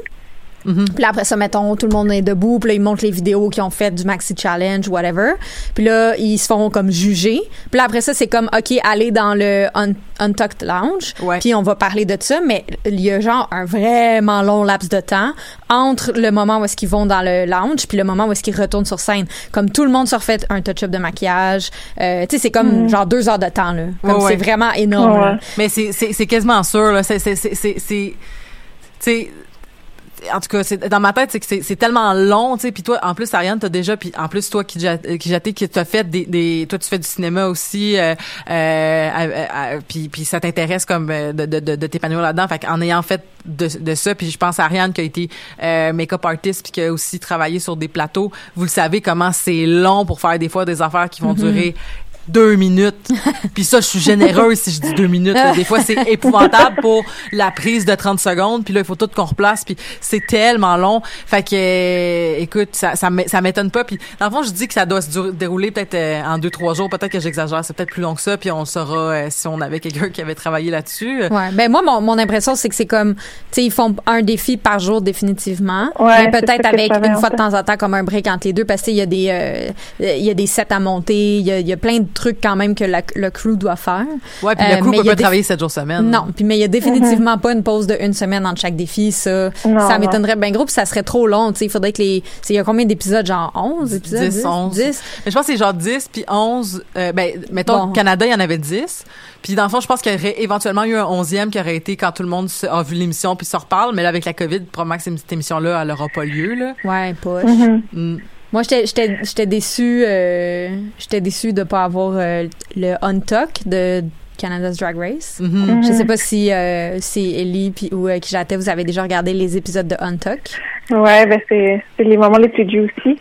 Mhm. Puis là, après ça, mettons, tout le monde est debout. Puis là, ils montrent les vidéos qu'ils ont fait du Maxi Challenge, whatever. Puis là, ils se font comme juger. Puis là, après ça, c'est comme, OK, allez dans le Un- Untucked Lounge. Ouais. Puis on va parler de ça. Mais il y a genre un vraiment long laps de temps entre le moment où est-ce qu'ils vont dans le lounge puis le moment où est-ce qu'ils retournent sur scène. Comme tout le monde se refait un touch-up de maquillage. Euh, tu sais, c'est comme genre deux heures de temps, là. Comme Ouais, ouais. c'est vraiment énorme. Mais c'est, quasiment sûr, là. C'est, c'est, c'est, c'est, c'est- tu sais, en tout cas, c'est, dans ma tête, c'est que c'est, c'est tellement long, tu sais. Puis toi, en plus, Ariane, t'as déjà, puis en plus, toi, qui, ja- euh, qui t'as fait des, des, toi, tu fais du cinéma aussi, euh, euh, puis, puis ça t'intéresse comme euh, de, de, de, de t'épanouir là-dedans. Fait qu'en ayant fait de, de ça, puis je pense à Ariane qui a été euh, make-up artist puis qui a aussi travaillé sur des plateaux. Vous le savez comment c'est long pour faire des fois des affaires qui vont durer deux minutes. Puis ça, je suis généreuse si je dis deux minutes. là. Des fois, c'est épouvantable pour la prise de 30 secondes. Puis là, il faut tout qu'on replace. Puis c'est tellement long. Fait que, euh, écoute, ça, ça, m'é- ça m'étonne pas. Puis dans le fond, je dis que ça doit se dérouler peut-être euh, en deux, trois jours. Peut-être que j'exagère. C'est peut-être plus long que ça. Puis on saura euh, si on avait quelqu'un qui avait travaillé là-dessus. Ouais. Ben moi, mon, mon impression, c'est que c'est comme, tu sais, ils font un défi par jour définitivement. Ouais, mais peut-être avec une fois de temps en temps comme un break entre les deux, parce qu'il y a des, euh, il y a des sets à monter, il y a, y a plein de trucs quand même que la- le crew doit faire. Ouais, puis Euh, le crew mais peut pas travailler sept jours semaine. Non, puis mais il y a définitivement pas une pause de une semaine entre chaque défi. Ça, Non, ça m'étonnerait bien gros, puis ça serait trop long. Tu sais, il faudrait que les, c'est- il y a combien d'épisodes, genre 11 épisodes, 10, 11. 10? Mais je pense que c'est genre 10 puis 11. euh, ben, mettons, Bon. au Canada, il y en avait 10. Puis dans le fond, je pense qu'il y aurait éventuellement eu un 11e qui aurait été quand tout le monde a vu l'émission puis se reparle. Mais là, avec la COVID, probablement que cette émission-là, elle aura pas lieu, là. Ouais, poche. Mhm. Mm. Moi, j'étais, déçue, euh, j'étais déçue de pas avoir euh, le Untuck de Canada's Drag Race. Mhm. Je sais pas si, euh, si Ellie puis, ou euh, Kijate, vous avez déjà regardé les épisodes de Untuck. Ouais, ben c'est les moments les plus juicy.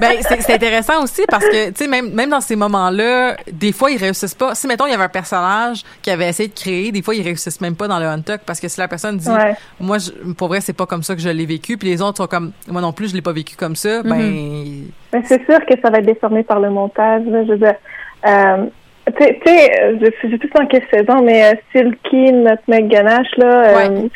ben c'est intéressant aussi parce que tu sais même même dans ces moments-là, des fois ils réussissent pas. Si mettons il y avait un personnage qui avait essayé de créer, des fois ils réussissent même pas dans le Untuck parce que si la personne dit Ouais. moi je, pour vrai c'est pas comme ça que je l'ai vécu, puis les autres sont comme moi non plus je l'ai pas vécu comme ça, ben Ben, c'est sûr que ça va être déformé par le montage. là. Je veux dire, euh, tu sais, je sais plus en quelle saison, mais euh, Silky, notre mec ganache, là, euh, Ouais.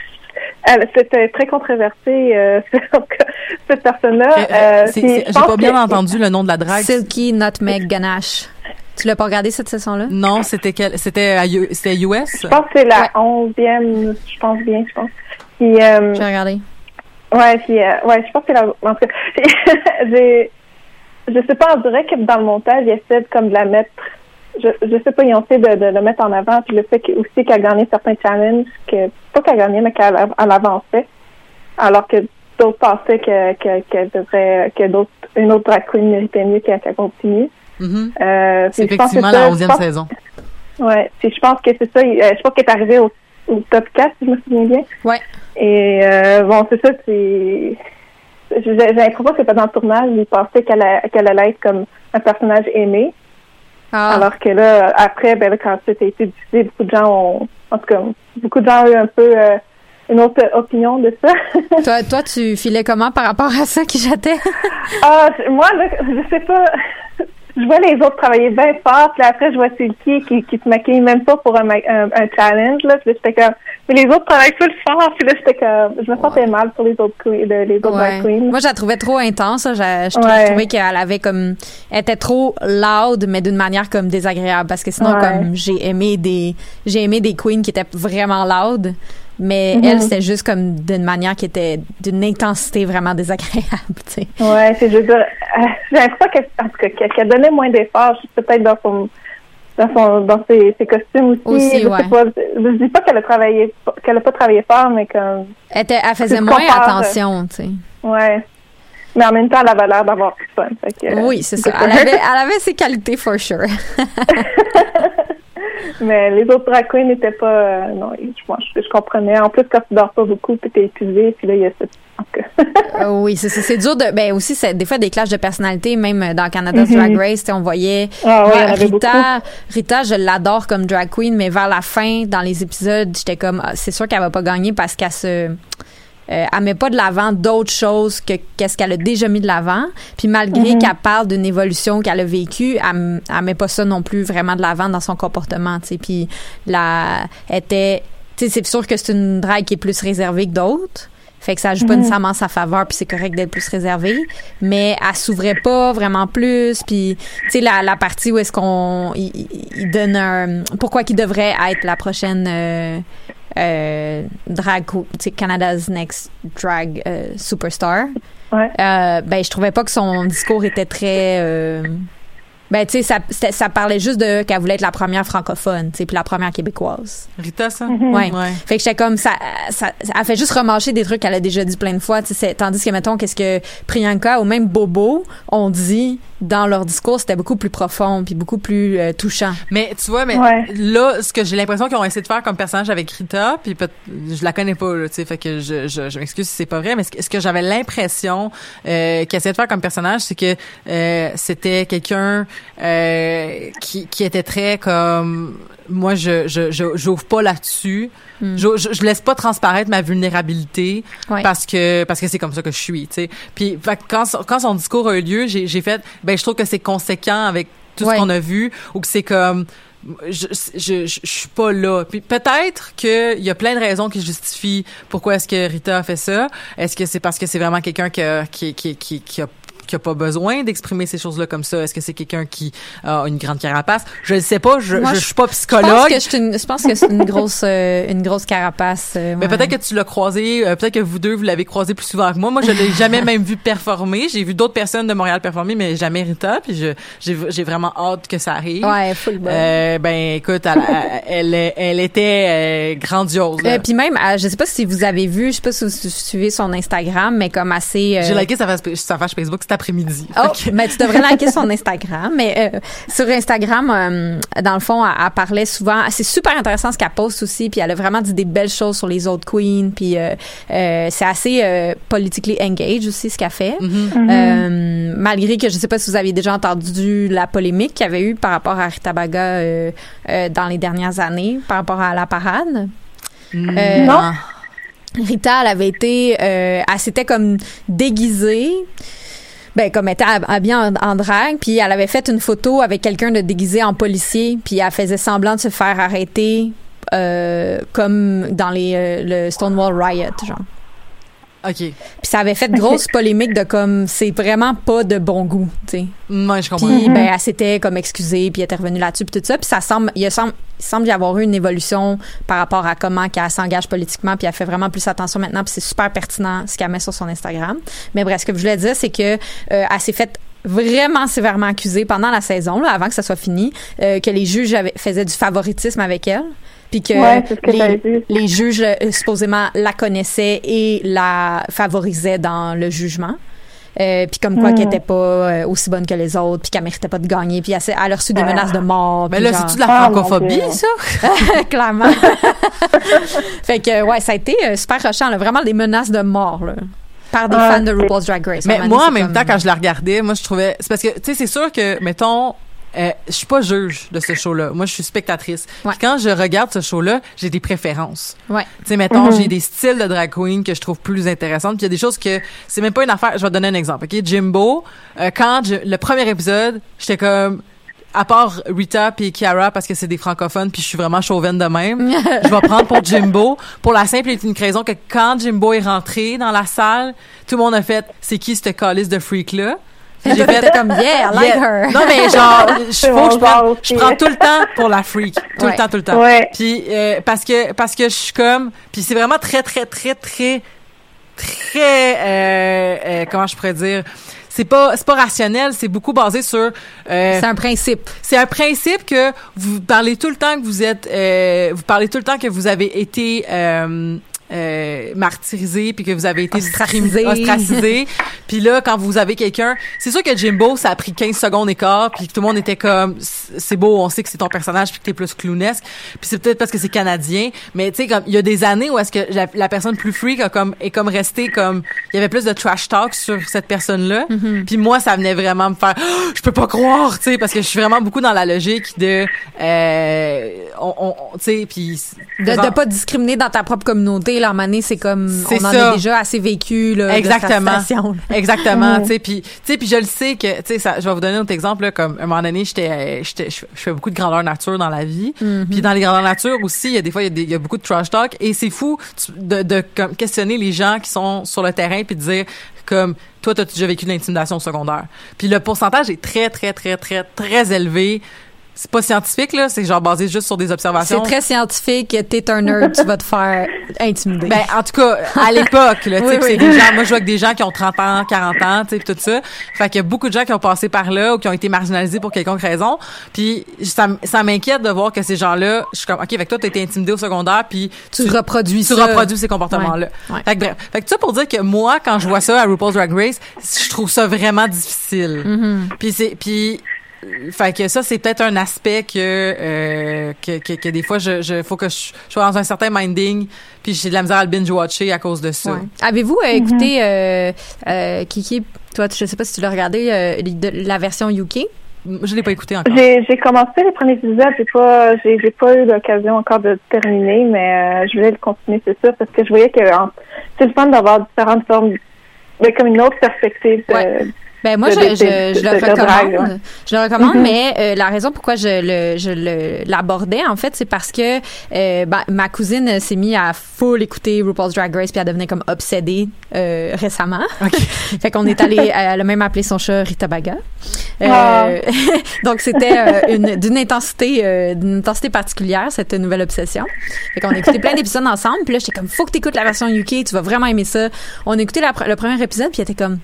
elle, c'était très controversé, euh, cette personne-là. Euh, c'est- c'est- j'ai pas bien que- entendu le nom de la drague. Silky Nutmeg Ganache. Tu l'as pas regardé cette saison-là? Non, c'était quel c'était à U- c'était US. Je pense que c'est la onzième, je pense bien, je pense. Puis, euh, J'ai regardé. Ouais, puis, euh, ouais, je pense que la, en tout cas, j'ai, je sais pas, on dirait que dans le montage, ils essaient de, comme de la mettre, je, je sais pas, ils ont essayé de, de le mettre en avant, puis le fait que, aussi qu'elle a gagné certains challenges, que, pas qu'elle a gagné, mais qu'elle elle avançait, alors que d'autres pensaient que, devrait, que d'autres, une autre drag queen méritait mieux qu'elle, continue. Mhm. Euh, C'est que effectivement la je 11e pense- saison. Ouais, puis je pense que c'est ça, euh, je pense qu'elle est arrivée au, au top 4, si je me souviens bien. Ouais. Et euh, bon, c'est ça, c'est. J'ai l'impression que pendant le tournage, ils pensaient qu'elle allait être comme un personnage aimé. Ah, Alors que là, après, ben là, quand ça a été diffusé, beaucoup de gens ont. En tout cas, beaucoup de gens ont eu un peu euh, une autre opinion de ça. toi, toi, tu filais comment par rapport à ça qui j'étais? ah, moi, là, je sais pas. Je vois les autres travailler bien fort, puis après, je vois Silky qui, qui se maquille même pas pour un, un, un challenge, là. Puis j'étais comme. Mais les autres travaillent plus fort, puis là, j'étais comme. Je me sentais mal pour les autres, les autres Ouais. queens. Moi, je la trouvais trop intense. Je, Ouais. trouvais qu'elle avait comme, elle était trop loud, mais d'une manière comme désagréable. Parce que sinon, comme j'ai aimé des, j'ai aimé des queens qui étaient vraiment loud, mais Mhm. elle c'était juste comme d'une manière qui était d'une intensité vraiment désagréable. Tu sais. Ouais, c'est, dire, euh, j'ai l'impression qu'elle, donnait moins d'efforts, peut-être dans son, dans son, dans ses, ses costumes aussi. Aussi, je ouais. sais pas, je dis pas qu'elle a travaillé, qu'elle a pas travaillé fort, mais comme, Elle, était- elle faisait moins compares, attention. Tu sais. ouais. Mais en même temps, elle avait l'air d'avoir du fun. Que, Oui, c'est ça. good Elle avait, elle avait ses qualités for sure. Mais les autres drag queens n'étaient pas, euh, non, je, moi, je, je comprenais. En plus, quand tu dors pas beaucoup, puis t'es épuisé, puis là, il y a cette. Euh, oui, c'est dur de. Ben aussi, c'est des fois des clashs de personnalité, même dans Canada's Drag Race, on voyait. Ah ouais, Rita, Rita, je l'adore comme drag queen, mais vers la fin, dans les épisodes, j'étais comme, ah, c'est sûr qu'elle va pas gagner parce qu'elle se. Euh, elle met pas de l'avant d'autres choses que qu'est-ce qu'elle a déjà mis de l'avant. Puis malgré Mhm. qu'elle parle d'une évolution qu'elle a vécue, elle, elle met pas ça non plus vraiment de l'avant dans son comportement. Tu sais, puis la était, tu sais, c'est sûr que c'est une drague qui est plus réservée que d'autres. Fait que ça joue pas Mhm. nécessairement sa faveur, puis c'est correct d'être plus réservée. Mais elle s'ouvrait pas vraiment plus. Puis, tu sais, la, la partie où est-ce qu'on... Il- il donne un... Pourquoi qu'il devrait être la prochaine... euh, euh, drag, Canada's Next Drag euh, Superstar. Ouais. Euh, ben, je trouvais pas que son discours était très... ben, tu sais, ça, c'était- ça parlait juste de qu'elle voulait être la première francophone, tu sais, puis la première québécoise. Rita ça? Ouais. Ouais. Fait que j'étais comme ça, ça, elle fait juste remarcher des trucs qu'elle a déjà dit plein de fois. tu sais, Tandis que mettons qu'est-ce que Priyanka ou même Bobo ont dit dans leur discours, c'était beaucoup plus profond puis beaucoup plus euh, touchant. Mais tu vois, mais Ouais. là, ce que j'ai l'impression qu'ils ont essayé de faire comme personnage avec Rita, puis je la connais pas, là, tu sais, fait que je, je, je m'excuse si c'est pas vrai, mais ce que, ce que j'avais l'impression euh, qu'ils essayaient de faire comme personnage, c'est que euh, c'était quelqu'un euh, qui, qui était très comme moi, je je j'ouvre pas là-dessus, je, je je laisse pas transparaître ma vulnérabilité Ouais. parce que parce que c'est comme ça que je suis, tu sais. Puis quand son- quand son discours a eu lieu, j'ai j'ai fait ben je trouve que c'est conséquent avec tout Ouais. ce qu'on a vu ou que c'est comme je, je, je, je suis pas là. Puis peut-être qu'il y a plein de raisons qui justifient pourquoi est-ce que Rita a fait ça. Est-ce que c'est parce que c'est vraiment quelqu'un qui, qui, qui, qui a qui a pas besoin d'exprimer ces choses-là comme ça? Est-ce que c'est quelqu'un qui a une grande carapace? Je ne sais pas. Je, Moi, je, je- suis pas psychologue. que je, suis une- je pense que c'est une grosse euh, une grosse carapace. euh, Mais ouais. peut-être que tu l'as croisé, euh, peut-être que vous deux, vous l'avez croisé plus souvent que moi. Moi, je l'ai jamais même vu performer. J'ai vu d'autres personnes de Montréal performer, mais jamais Rita. Puis je, j'ai, vraiment hâte que ça arrive. Ouais, full bon. Ben, écoute, elle, elle, était grandiose. Euh, puis même, je sais pas si vous avez vu, je sais pas si vous suivez son Instagram, mais comme assez. euh, J'ai liké sa page, sa page Facebook. C'était après-midi. Oh, mais tu devrais liker son Instagram. Mais euh, sur Instagram, euh, dans le fond, elle, elle parlait souvent. C'est super intéressant ce qu'elle poste aussi. Puis elle a vraiment dit des belles choses sur les autres queens. Puis euh, euh, c'est assez euh, politically engaged aussi ce qu'elle fait. Mhm. Euh, malgré que je sais pas si vous aviez déjà entendu la polémique qu'il y avait eu par rapport à Rita Baga euh, euh, dans les dernières années par rapport à la parade. Euh, Non. Rita, elle avait été, euh, elle s'était comme déguisée. Ben, comme elle était hab- habillée en, en drague, puis elle avait fait une photo avec quelqu'un de déguisé en policier, puis elle faisait semblant de se faire arrêter, euh, comme dans les euh, le Stonewall Riot, genre. OK. Puis ça avait fait de grosses polémiques de comme c'est vraiment pas de bon goût, tu sais. Moi, je comprends. Puis ben elle s'était comme excusée puis elle était revenue là-dessus puis tout ça puis ça semble il semble il semble y avoir eu une évolution par rapport à comment qu'elle s'engage politiquement puis elle fait vraiment plus attention maintenant puis c'est super pertinent ce qu'elle met sur son Instagram. Mais bref, ce que je voulais dire c'est que euh, elle s'est faite vraiment sévèrement accusée pendant la saison là, avant que ça soit fini euh, que les juges avaient, faisaient du favoritisme avec elle puis que Ouais, les, juges euh, supposément la connaissaient et la favorisaient dans le jugement. Euh, puis comme quoi Hmm. qu'elle était pas euh, aussi bonne que les autres, puis qu'elle méritait pas de gagner, puis elle, a reçu des menaces de mort. Mais là, genre- c'est-tu de la Ah, francophobie, Dieu. ça? clairement. fait que ouais, ça a été super rushant, là, vraiment des menaces de mort là, par des Ah, fans de RuPaul's Drag Race. Mais moi, en même temps, quand je la regardais, moi, je trouvais. C'est parce que, tu sais, c'est sûr que, mettons, euh, je suis pas juge de ce show-là. Moi, je suis spectatrice. Ouais. Puis quand je regarde ce show-là, j'ai des préférences. Ouais. Tu sais, mettons, Mhm. j'ai des styles de drag queen que je trouve plus intéressantes. Puis il y a des choses que c'est même pas une affaire. Je vais te donner un exemple. Ok, Jimbo. euh, quand je- le premier épisode, j'étais comme. À part Rita puis Kiara parce que c'est des francophones puis je suis vraiment chauvine de même, je vais prendre pour Jimbo pour la simple et unique raison que quand Jimbo est rentré dans la salle, tout le monde a fait c'est qui cette calice de freak là J'ai fait comme yeah, I like Yeah. her. Non mais genre je C'est faut mon que je genre prenne- aussi. je prends tout le temps pour la freak, tout Ouais. le temps tout le temps. Ouais. Puis euh, parce que parce que je suis comme puis c'est vraiment très très très très très euh, euh, comment je pourrais dire? C'est pas c'est pas rationnel, c'est beaucoup basé sur euh, C'est un principe. c'est un principe que vous parlez tout le temps que vous êtes euh, vous parlez tout le temps que vous avez été euh, euh, martyrisé puis que vous avez été Ostracisé. ostracisé. Puis là quand vous avez quelqu'un c'est sûr que Jimbo ça a pris 15 secondes d'écart puis que tout le monde était comme c'est beau on sait que c'est ton personnage puis que t'es plus clownesque. Puis c'est peut-être parce que c'est canadien mais tu sais comme il y a des années où est-ce que la, la personne plus freak a comme est comme restée comme il y avait plus de trash talk sur cette personne là puis moi ça venait vraiment me faire Oh, je peux pas croire tu sais parce que je suis vraiment beaucoup dans la logique de euh, on, on tu sais puis De, de pas discriminer dans ta propre communauté, là, à un moment donné, c'est comme, on en ça. a déjà assez vécu, là. de Exactement. là. Exactement, tu sais puis tu sais puis je le sais que tu sais je vais vous donner un autre exemple là, comme à un moment donné j'étais j'étais je fais beaucoup de grandeur nature dans la vie. Puis dans les grandeurs nature aussi, il y a des fois il y a, y beaucoup de trash talk et c'est fou de de questionner les gens qui sont sur le terrain puis de dire comme toi t'as déjà vécu de l'intimidation secondaire? Puis le pourcentage est très très très très très élevé. C'est pas scientifique là, c'est genre basé juste sur des C'est observations. très scientifique. T'es un nerd, tu vas te faire intimider. Ben, en tout cas, à l'époque, là, tu Oui, c'est oui. des gens, moi, je vois que des gens qui ont 30 ans, 40 ans, tu sais, tout ça. Fait qu'il y a beaucoup de gens qui ont passé par là ou qui ont été marginalisés pour quelconque raison. Puis ça, ça m'inquiète de voir que ces gens-là, je suis comme, OK, fait que toi, t'as été intimidé au secondaire, puis tu, reproduis tu ça. reproduis ces comportements-là. Ouais, ouais. Fait que bref. Fait que ça pour dire que moi, quand je vois ça à RuPaul's Drag Race, je trouve ça vraiment difficile. Mm-hmm. Puis c'est, puis fait que ça c'est peut-être un aspect que, euh, que, que que des fois je, je faut que je, je sois dans un certain minding puis j'ai de la misère à le binge watcher à cause de ça. Ouais. Avez-vous euh, écouté euh, euh, Kiki toi je sais pas si tu l'as regardé euh, la version UK Je l'ai pas écouté encore. J'ai j'ai commencé les premiers épisodes, j'ai pas j'ai j'ai pas eu l'occasion encore de terminer, mais euh, je voulais le continuer, c'est sûr, parce que je voyais que en- c'est le fun d'avoir différentes formes de comme une autre perspective de, Ouais. Ben moi, je, je, je le drague, recommande. ouais. Je le recommande, mais euh, la raison pourquoi je le je le l'abordais en fait, c'est parce que euh, ben, ma cousine euh, s'est mise à full écouter RuPaul's Drag Race puis elle devenait comme obsédée euh, récemment. fait qu'on est allé, elle a même appelé son chat Rita Baga. Euh, Ah. donc c'était euh, une d'une intensité euh, d'une intensité particulière cette nouvelle obsession. Fait qu'on a écouté plein d'épisodes ensemble, puis là j'étais comme faut que t'écoutes la version UK, tu vas vraiment aimer ça. On a écouté la le premier épisode puis elle était comme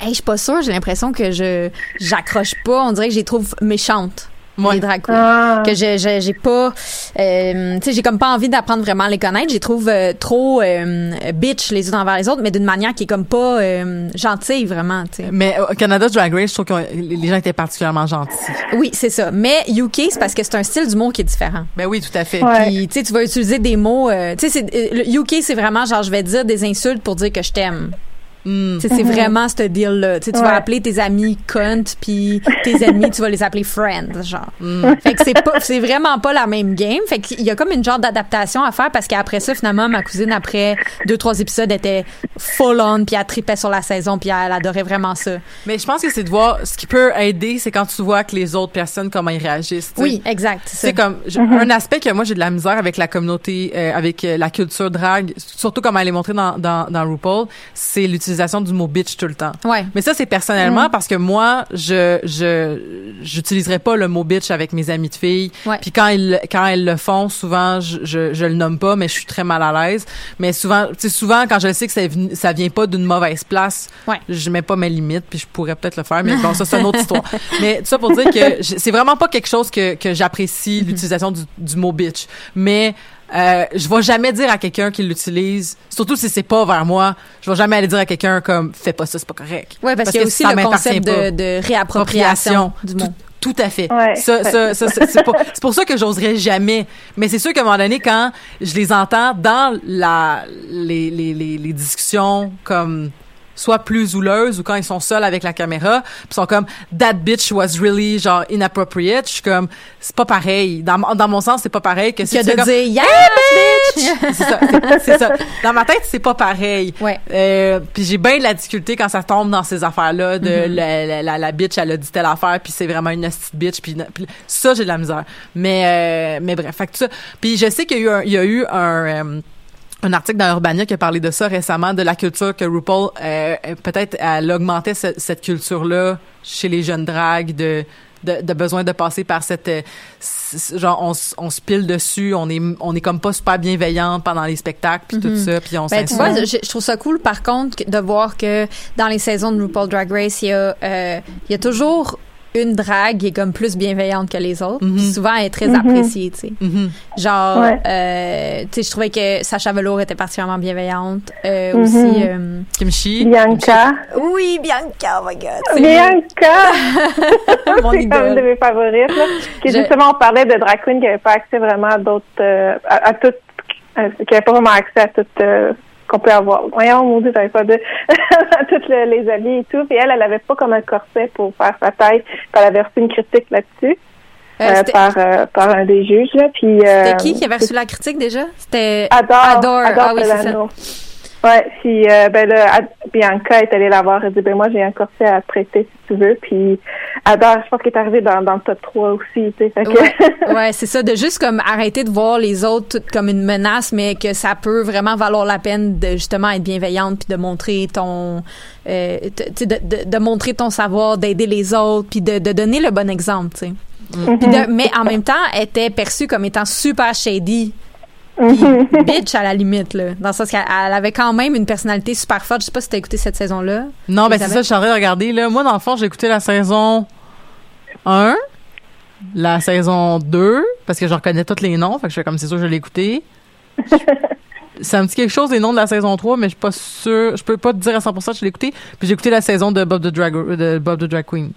Hey, je suis pas sûre, j'ai l'impression que je j'accroche pas, on dirait que je les trouve méchantes. Ouais. les drag queens. Ah. Que je- je- j'ai pas, euh, tu sais, j'ai comme pas envie d'apprendre vraiment à les connaître. J'y trouve euh, trop euh, bitch les unes envers les autres, mais d'une manière qui est comme pas euh, gentille vraiment, tu sais. Mais au Canada Drag Race, je trouve que les gens étaient particulièrement gentils. Oui, c'est ça. Mais UK, c'est parce que c'est un style d'humour qui est différent. Ben oui, tout à fait. Ouais. Puis, tu sais, tu vas utiliser des mots. euh, tu sais, euh, UK, c'est vraiment genre, je vais dire des insultes pour dire que je t'aime. Mm. C'est vraiment ce deal-là. Tu sais, tu vas Ouais. appeler tes amis cunt, puis tes ennemis, tu vas les appeler friends, genre. Fait que c'est pas, c'est vraiment pas la même game. Fait qu'il y a comme une genre d'adaptation à faire parce qu'après ça, finalement, ma cousine, après deux, trois épisodes, était full on, puis elle tripait sur la saison, puis elle adorait vraiment ça. Mais je pense que c'est de voir ce qui peut aider, c'est quand tu vois que les autres personnes comment ils réagissent. Oui, exact. C'est comme je- un aspect que moi j'ai de la misère avec la communauté, euh, avec euh, la culture drag, surtout comme elle est montrée dans, dans, dans RuPaul, c'est l'utilisation du mot bitch tout le temps. Ouais. Mais ça c'est personnellement parce que moi je je j'utiliserais pas le mot bitch avec mes amis de filles. Ouais. Puis quand ils quand elles le font, souvent je, je je le nomme pas, mais je suis très mal à l'aise. Mais souvent, tu souvent quand je sais que ça ça vient pas d'une mauvaise place, Ouais. je mets pas mes limites puis je pourrais peut-être le faire mais bon ça c'est une autre histoire mais tout ça pour dire que c'est vraiment pas quelque chose que, que j'apprécie Mm-hmm. l'utilisation du, du mot bitch mais euh, je vais jamais dire à quelqu'un qui l'utilise surtout si c'est pas vers moi je vais jamais aller dire à quelqu'un comme fais pas ça c'est pas correct Ouais, parce, qu'il y a que aussi le concept de, de réappropriation du mot. tout, tout à fait. Ouais. Ça, ça, ça, ça, c'est, pour, c'est pour ça que j'oserais jamais. Mais c'est sûr qu'à un moment donné, quand je les entends dans la, les, les, les, les discussions comme soit plus houleuses ou quand ils sont seuls avec la caméra, puis ils sont comme that bitch was really genre inappropriate, je suis comme c'est pas pareil. Dans, mon- dans mon sens, c'est pas pareil que si Que tu de comme, dire yes, bitch! c'est ça, c'est- ça. Dans ma tête, c'est pas pareil. Ouais. Euh, puis j'ai bien de la difficulté quand ça tombe dans ces affaires-là de Mm-hmm. la, la, la, la bitch, elle a dit telle affaire, puis c'est vraiment une petite bitch, puis, puis ça, j'ai de la misère. Mais, euh, mais bref, fait que ça. Puis je sais qu'il y a eu un, il y a eu un, euh, un article dans Urbania qui a parlé de ça récemment, de la culture que RuPaul, euh, euh, peut-être, elle augmentait ce- cette culture-là chez les jeunes dragues de, de, de besoin de passer par cette euh, genre on, on se pile dessus on est on est comme pas super bienveillante pendant les spectacles puis tout ça puis on Ben, tu vois, je, je trouve ça cool, par contre, de voir que dans les saisons de RuPaul Drag Race, il y a, euh, il y a toujours une drague qui est comme plus bienveillante que les autres. Mhm. Puis souvent, elle est très appréciée, tu sais. Mhm. Genre, Ouais. euh, tu sais, je trouvais que Sacha Velour était particulièrement bienveillante. Euh, Mhm. Aussi, euh, Kimchi? Bianca. oui, Bianca, oh my God. c'est Bianca! mon c'est comme une de idole. mes favorites. Là. Qui, Je- Justement, on parlait de drag queen qui n'avait pas accès vraiment à d'autres, euh, à, à toutes, euh, qui n'avait pas vraiment accès à toutes euh, qu'on peut avoir. Voyons, mon Dieu, j'avais pas de toutes le- les habits et tout. Puis elle, elle avait pas comme un corset pour faire sa taille. Puis elle avait reçu une critique là-dessus Euh, euh, par euh, par un des juges. Là. Puis euh, c'était qui qui avait reçu la critique déjà? C'était Adore, Adore. Ah oui, c'est ça. Ouais, puis euh, ben là, Bianca est allée la voir et dit ben moi j'ai un corset à te prêter si tu veux. Puis Adore, je pense qu'il est arrivé dans, dans le top 3 aussi, tu sais. Fait que- Ouais, ouais, c'est ça, de juste comme arrêter de voir les autres comme une menace, mais que ça peut vraiment valoir la peine de justement être bienveillante puis de montrer ton, euh, de, de, de montrer ton savoir, d'aider les autres, puis de, de donner le bon exemple, tu sais. Mhm. Puis de- mais en même temps, elle était perçue comme étant super shady. Puis bitch à la limite là, dans le sens qu'elle elle avait quand même une personnalité super forte. Je sais pas si t'as écouté cette saison là. Non, ben c'est ça, je suis en train de regarder. Là. Moi, dans le fond, j'ai écouté la saison 1, la saison 2, parce que je reconnais tous les noms, fait que je fais comme c'est sûr que je l'ai écouté. ça me dit quelque chose des noms de la saison 3, mais je suis pas sûre. Je peux pas te dire à 100% que je l'ai écouté. Puis j'ai écouté la saison de Bob the Drag, de Bob the Drag Queen.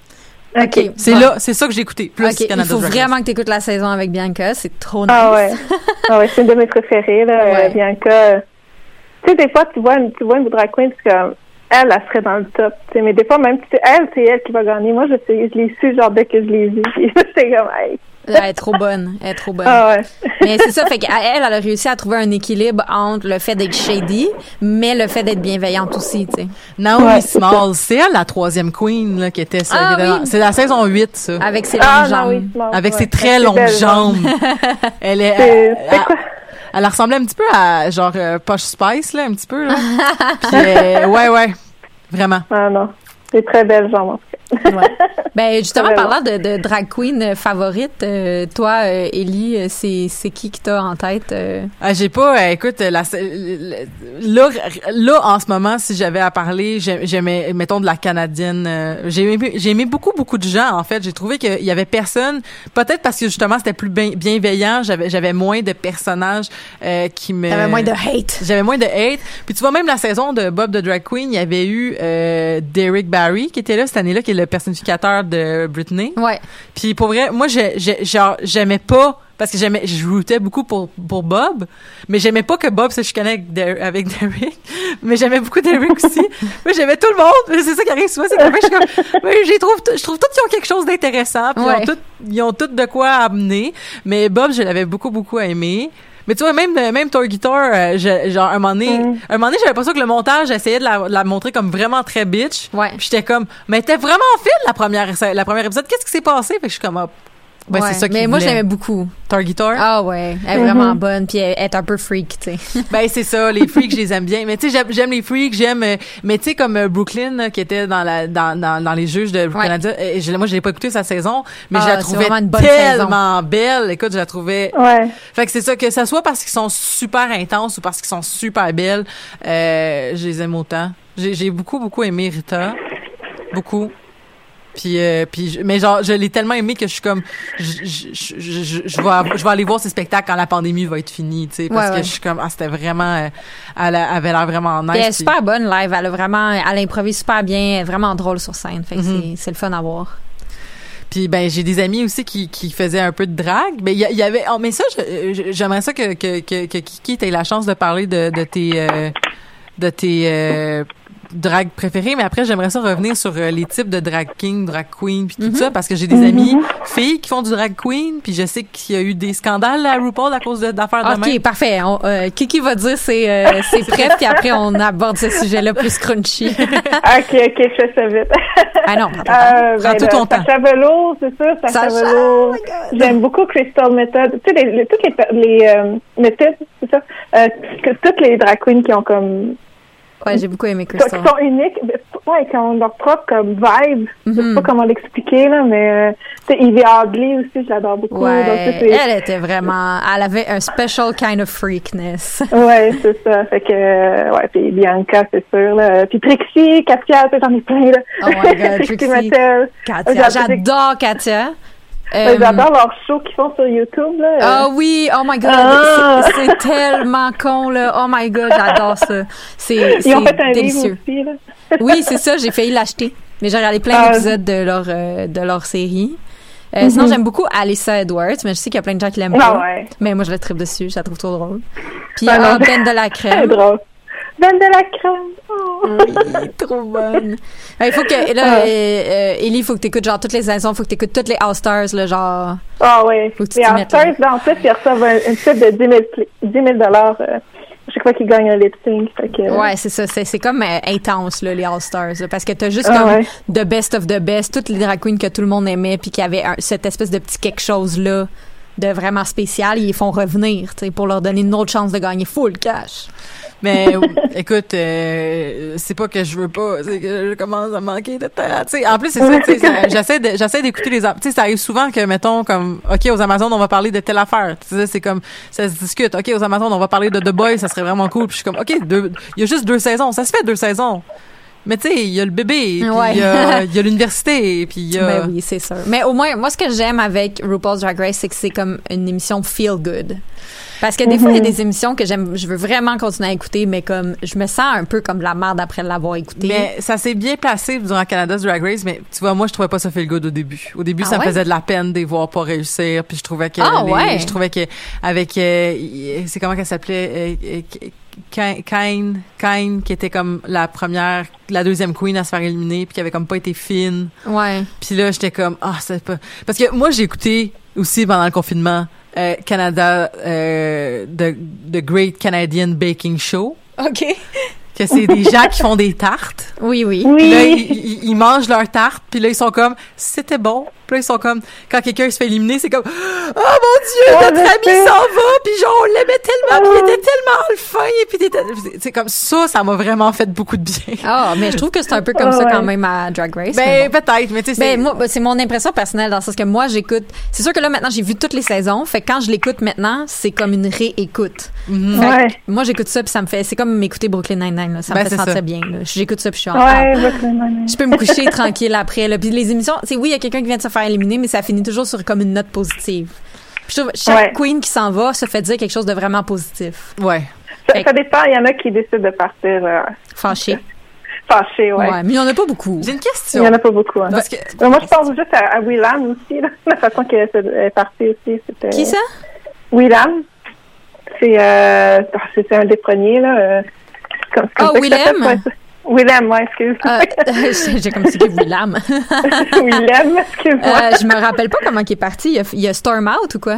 OK. C'est là, c'est ça que j'ai écouté. Plus il faut Drag Race. vraiment que tu écoutes la saison avec Bianca, c'est trop nice. Ah ouais. Ah ouais, c'est une de mes préférées, là, Ouais. euh, Bianca. Tu sais, des fois, tu vois une, tu vois une drag queen, c'est comme, elle, elle serait dans le top, tu sais, mais des fois, même si c'est elle, c'est elle qui va gagner. Moi, je sais, je l'ai su, genre, dès que je l'ai vu. Puis c'est comme, hey. Elle est trop bonne, elle est trop bonne. Ah ouais. Mais c'est ça, fait qu'elle, elle a réussi à trouver un équilibre entre le fait d'être shady, mais le fait d'être bienveillante aussi, tu sais. Naomi Ouais, c'est Smalls, c'est elle la troisième queen là, qui était ça, Ah oui. C'est la saison 8, ça. Avec ses Ah, longues non, jambes. oui, smart, Avec ouais. ses très longues belles jambes. elle est. C'est elle- quoi? Elle ressemblait un petit peu à genre euh, Posh Spice là, un petit peu là. Puis, euh, ouais ouais, vraiment. Ah non. C'est très belle jambes, en tout cas. Ouais. Ben justement, parlant de, de drag queen euh, favorite, euh, toi, euh, Ellie, euh, c'est c'est qui que t'as en tête euh? Ah, j'ai pas, euh, écoute, la, là, là, en ce moment, si j'avais à parler, j'ai- j'aimais, mettons, de la canadienne. euh, j'ai aimé, j'ai aimé beaucoup, beaucoup de gens, en fait. J'ai trouvé qu'il y avait personne, peut-être parce que justement, c'était plus bien- bienveillant, j'avais, j'avais moins de personnages euh, qui me... T'avais moins de hate. J'avais moins de hate. Puis tu vois, même la saison de Bob the Drag Queen, il y avait eu euh, Derek Barry qui était là cette année-là, qui est le personnificateur de Britney. Ouais. Puis pour vrai, moi, j'ai, j'ai- genre, j'aimais pas parce que j'aimais, je routais beaucoup pour pour Bob, mais j'aimais pas que Bob se chicanait avec, Der- avec Derek, mais j'aimais beaucoup Derek aussi. moi, j'aimais tout le monde. C'est ça qui arrive souvent, c'est que je suis comme, j'ai trouve, je trouve tous qu'ils ont quelque chose d'intéressant, puis Ouais. ils ont tout, ils ont tout de quoi amener. Mais Bob, je l'avais beaucoup beaucoup aimé. Mais tu vois, même, même Toy Guitar, euh, je- genre, un moment donné, Mm. un moment donné, j'avais l'impression que le montage essayait de la, de la montrer comme vraiment très bitch. Ouais. Puis j'étais comme, mais t'es vraiment en fil la première, la première épisode. Qu'est-ce qui s'est passé? Fait que je suis comme, ah, ben, Ouais. c'est ça Mais moi, l'aimais beaucoup. Targeter. Ah ouais, elle est vraiment bonne, puis elle est un peu freak, tu sais. Ben, c'est ça, les freaks, je les aime bien. Mais tu sais, j'aime, j'aime les freaks, j'aime, euh, mais tu sais, comme euh, Brooklyn, là, qui était dans la, dans, dans, dans les juges de Ouais. Canada, euh, je, moi, je l'ai pas écouté sa saison, mais Ah, je la trouvais vraiment une bonne tellement belle. Écoute, je la trouvais Ouais. Fait que c'est ça, que ça soit parce qu'ils sont super intenses ou parce qu'ils sont super belles, euh, je les aime autant. J'ai, j'ai beaucoup, beaucoup aimé Rita. Beaucoup. Puis, euh, puis je- mais genre, je l'ai tellement aimé que je suis comme, je, je, je, je, vais, je vais aller voir ces spectacles quand la pandémie va être finie, tu sais, parce Ouais, que je suis comme, ah, c'était vraiment, euh, elle avait l'air vraiment nice. Puis elle est super bonne live, elle a vraiment, elle improvise super bien, elle est vraiment drôle sur scène, fait que Mhm. c'est- c'est le fun à voir. Puis ben j'ai des amis aussi qui, qui faisaient un peu de drague. Mais il y, avait oh, mais ça je- j'aimerais ça que que que que Kiki ait la chance de parler de de tes euh, de tes euh, drag préférées, mais après j'aimerais ça revenir sur euh, les types de drag king, drag queen puis tout ça parce que j'ai des amis filles qui font du drag queen, puis je sais qu'il y a eu des scandales à RuPaul à cause de- d'affaires de, même. Ok, parfait. On, euh, Kiki va dire c'est euh, c'est prêt, puis après on aborde ce sujet-là plus crunchy. ok, ok, je fais ça vite. ah non, attends, attends. Euh, Prends tout ton temps. Sacha Velour, c'est sûr, Sacha, Sacha, Velour. oh. J'aime beaucoup Crystal Method. Tu sais, les, les- toutes les, les euh, méthodes, c'est ça? Euh, que toutes les drag queens qui ont comme, Ouais, j'ai beaucoup aimé qui Crystal. sont uniques, mais, ouais, qui ont leur propre comme vibe. Je sais Mhm. pas comment l'expliquer, là, mais, euh, tu sais, Evie Oddly aussi, je l'adore beaucoup. Ouais, c'est- elle était vraiment, elle avait un special kind of freakness. Ouais, c'est ça. Fait que, euh, ouais, puis Bianca, c'est sûr, là. Puis Trixie, Katia, j'en ai plein, là. Oh my God, Trixie. Mattel. Katia, j'adore Katia. Euh, Euh, J'adore leurs shows qu'ils font sur YouTube, là. Ah oui, oh my god, Ah. c'est tellement con là. Oh my god, j'adore ça. C'est Ils ont fait un délicieux. livre aussi, là. Oui, c'est ça, j'ai failli l'acheter. Mais j'ai regardé plein Ah. d'épisodes de leur euh, de leur série. Euh, Sinon, j'aime beaucoup Alyssa Edwards, mais je sais qu'il y a plein de gens qui l'aiment Ah pas. ouais. Mais moi, je la tripe dessus, je la trouve trop drôle. Puis. Ben de la crème. drôle. De la crème. Oh. Oui, trop bonne. Il faut que là, Ah. euh, euh, Ellie, il faut que t'écoutes genre toutes les saisons, faut que t'écoutes toutes les All Stars, là, genre. Ah ouais. Faut que tu Les All-Stars, en plus, ils reçoivent un- une type de 10 000, pli- 10 000 dollars euh, chaque fois qu'ils gagnent un lip sync. Fait que, Ouais, c'est ça. C'est, comme euh, intense, là, les All-Stars. parce que t'as juste Ah comme ouais. the best of the best, toutes les drag queens que tout le monde aimait, puis qui avaient un- cette espèce de petit quelque chose-là de vraiment spécial, ils les font revenir, tu sais, pour leur donner une autre chance de gagner full cash. Mais écoute, euh, c'est pas que je veux pas, c'est que je commence à manquer de temps. En plus c'est ça, j'essaie j'essaie d'écouter les, tu sais, ça arrive souvent que mettons comme, ok aux Amazon on va parler de telle affaire. Tu sais, c'est comme ça se discute. Ok aux Amazon on va parler de The Boys, ça serait vraiment cool. Puis je suis comme, ok, il y a juste deux saisons, ça se fait deux saisons. Mais tu sais, il y a le bébé, puis Ouais. il y a, l'université, puis il y a. Ben oui, c'est sûr. Mais au moins, moi, ce que j'aime avec RuPaul's Drag Race, c'est que c'est comme une émission feel good. Parce que des fois, il y a des émissions que j'aime, je veux vraiment continuer à écouter, mais comme, je me sens un peu comme de la merde après l'avoir écouté. Mais ça s'est bien placé durant Canada's Drag Race, mais tu vois, moi, je trouvais pas ça fait le good au début. Au début, Ah ça me faisait de la peine de les voir pas réussir, puis je trouvais que Ah les- ouais? je trouvais que avec euh, c'est comment qu'elle s'appelait euh, euh, Kine, Kine, qui était comme la première, la deuxième queen à se faire éliminer, puis qui avait comme pas été fine. ouais. Puis là, j'étais comme ah, c'est pas parce que moi j'ai écouté aussi pendant le confinement euh, Canada euh, the, the Great Canadian Baking Show, OK. que c'est des gens qui font des tartes. Oui, oui. Puis là, Oui. ils, ils- ils mangent leur tarte, puis là, ils sont comme, c'était bon, Puis là, ils sont comme, quand quelqu'un se fait éliminer, c'est comme, oh mon dieu, Ouais, notre ami s'en va, puis genre, on l'aimait tellement, puis il était tellement le fin, et puis c'est comme ça, ça m'a vraiment fait beaucoup de bien. Ah, mais je trouve que c'est un peu comme Ah, ça quand ouais. même à Drag Race. mais Ben, bon. peut-être, mais tu sais, c'est- Ben, moi, ben, c'est mon impression personnelle dans le sens que moi, j'écoute. C'est sûr que là, maintenant, j'ai vu toutes les saisons. Fait que quand je l'écoute maintenant, c'est comme une réécoute. Mhm. Fait Ouais. moi, j'écoute ça puis ça me fait. C'est comme m'écouter Brooklyn Nine-Nine. là. Ça Ben, me fait c'est sentir ça. bien. là. J'écoute ça puis je suis en ah, Ouais, Brooklyn Nine-Nine. Je peux me coucher tranquille après. Là. Puis les émissions, c'est oui, il y a quelqu'un qui vient de se faire éliminer, mais ça finit toujours sur comme une note positive. Puis je trouve chaque Ouais. queen qui s'en va se fait dire quelque chose de vraiment positif. ouais. Ça, ça dépend, il y en a qui décident de partir euh, Fâché. fâchés, ouais. Ouais. Mais il y en a pas beaucoup. J'ai une Il y question. en a pas beaucoup. hein. Parce que, Mais moi, je pense juste à, à Willam aussi, là. la façon qu'elle est- partie aussi. C'était... Qui ça? Willam. C'est, euh, c'est c'est un des premiers, là. euh, comme, comme Ah, Willem? Willem, ouais, excuse. Euh, j'ai comme si c'était Willam. Willem, excuse-moi. Euh, je me rappelle pas comment il est parti. Il y a, il a Storm Out ou quoi?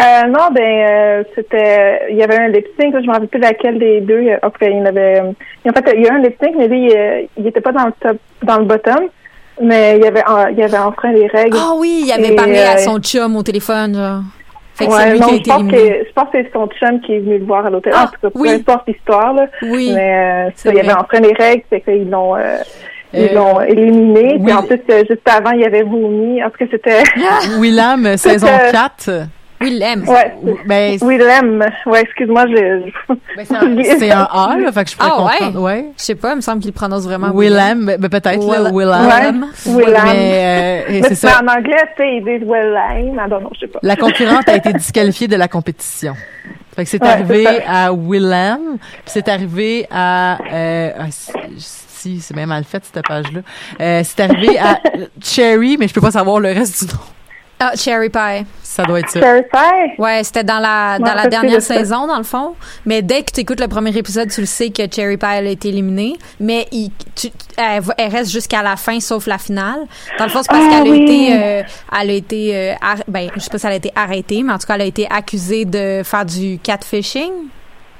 Euh, non, ben, euh, c'était, il y avait un lip sync, je me rappelle plus laquelle des deux. euh, cas, il y en avait, en fait, il y a eu un lip sync, mais lui, il était pas dans le top, dans le bottom, mais il y avait, il y avait enfreint les règles. Ah oui, il avait Et, parlé à son chum au téléphone, genre. Ouais, non, je, pense que, je pense que c'est son chum qui est venu le voir à l'hôtel. Ah, en tout cas, oui. peu importe l'histoire, là. Oui. Mais euh, il y avait enfreint les règles, c'est qu'ils l'ont. Euh, ils l'ont éliminé. Puis en plus, euh, juste avant, il y avait vomi. En tout cas, c'était. William, saison 4. Oui, l'aime. Ouais, ben, oui, l'aime. Ouais, excuse-moi, je. Ben, c'est un, A, là, fait que je pourrais ah, comprendre. Ouais. ouais. Je sais pas, il me semble qu'il prononce vraiment. Willem, ben, ben, peut-être, Will là, Willem. Ouais. Willem. Mais, euh, mais c'est ça. en anglais, tu sais, ils disent Willem. Ah, non, non, je sais pas. La concurrente a été disqualifiée de la compétition. Fait que c'est ouais, arrivé à Willem, puis c'est arrivé à, euh, ah, si, c'est bien mal fait, cette page-là. Euh, c'est arrivé à Cherry, mais je peux pas savoir le reste du nom. Ah, Cherry Pie. Ça doit être ça. Terrify? Ouais, c'était dans la, Ouais, dans la dernière saison, dans le fond. Mais dès que tu écoutes le premier épisode, tu le sais que Cherry Pie elle a été éliminée. Mais il, tu, elle, elle reste jusqu'à la fin, sauf la finale. Dans le fond, c'est parce Ah, qu'elle a été, euh, elle a été, euh, ar- ben, je sais pas si elle a été arrêtée, mais en tout cas, elle a été accusée de faire du catfishing.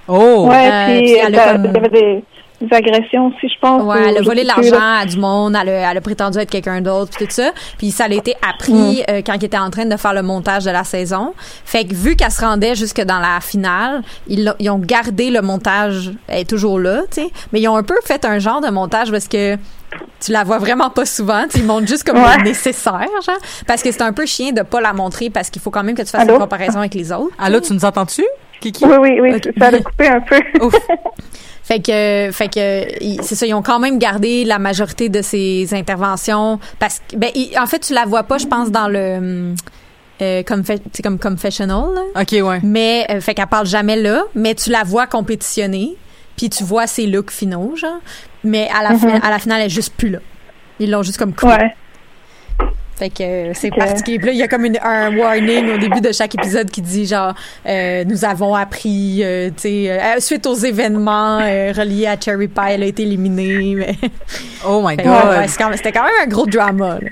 Oh! Ouais, Euh, puis puis elle a euh, comme- des, des agressions aussi, je pense. Ouais, ou elle a volé l'argent à du monde, elle a, elle a prétendu être quelqu'un d'autre, puis tout ça. Puis ça a été appris euh, quand il était en train de faire le montage de la saison. Fait que vu qu'elle se rendait jusque dans la finale, ils, l'ont- ils ont gardé le montage, elle est toujours là, tu sais. Mais ils ont un peu fait un genre de montage parce que tu la vois vraiment pas souvent, tu sais, ils montrent juste comme Ouais. nécessaire, genre. Parce que c'est un peu chien de pas la montrer parce qu'il faut quand même que tu fasses Allô? une comparaison avec les autres. Allô, tu nous entends-tu, Kiki? Oui, oui, oui, ça a coupé un peu. Ouf. Fait que, fait que, c'est ça, ils ont quand même gardé la majorité de ces interventions parce que, ben, ils- en fait, tu la vois pas, je pense, dans le, euh, comme, c'est comme confessional, là. OK, ouais. mais euh, fait qu'elle parle jamais là, mais tu la vois compétitionner, puis tu vois ses looks finaux, genre, mais à la fin, à la finale, elle est juste plus là. Ils l'ont juste comme coupé. Ouais. Fait que euh, c'est Ok. particulier. Puis là, il y a comme une- un warning au début de chaque épisode qui dit genre euh, nous avons appris euh, tu sais euh, suite aux événements euh, reliés à Cherry Pie, elle a été éliminée. Mais... Oh my Fait God. que, ouais, c'est quand même- c'était quand même un gros drama. là.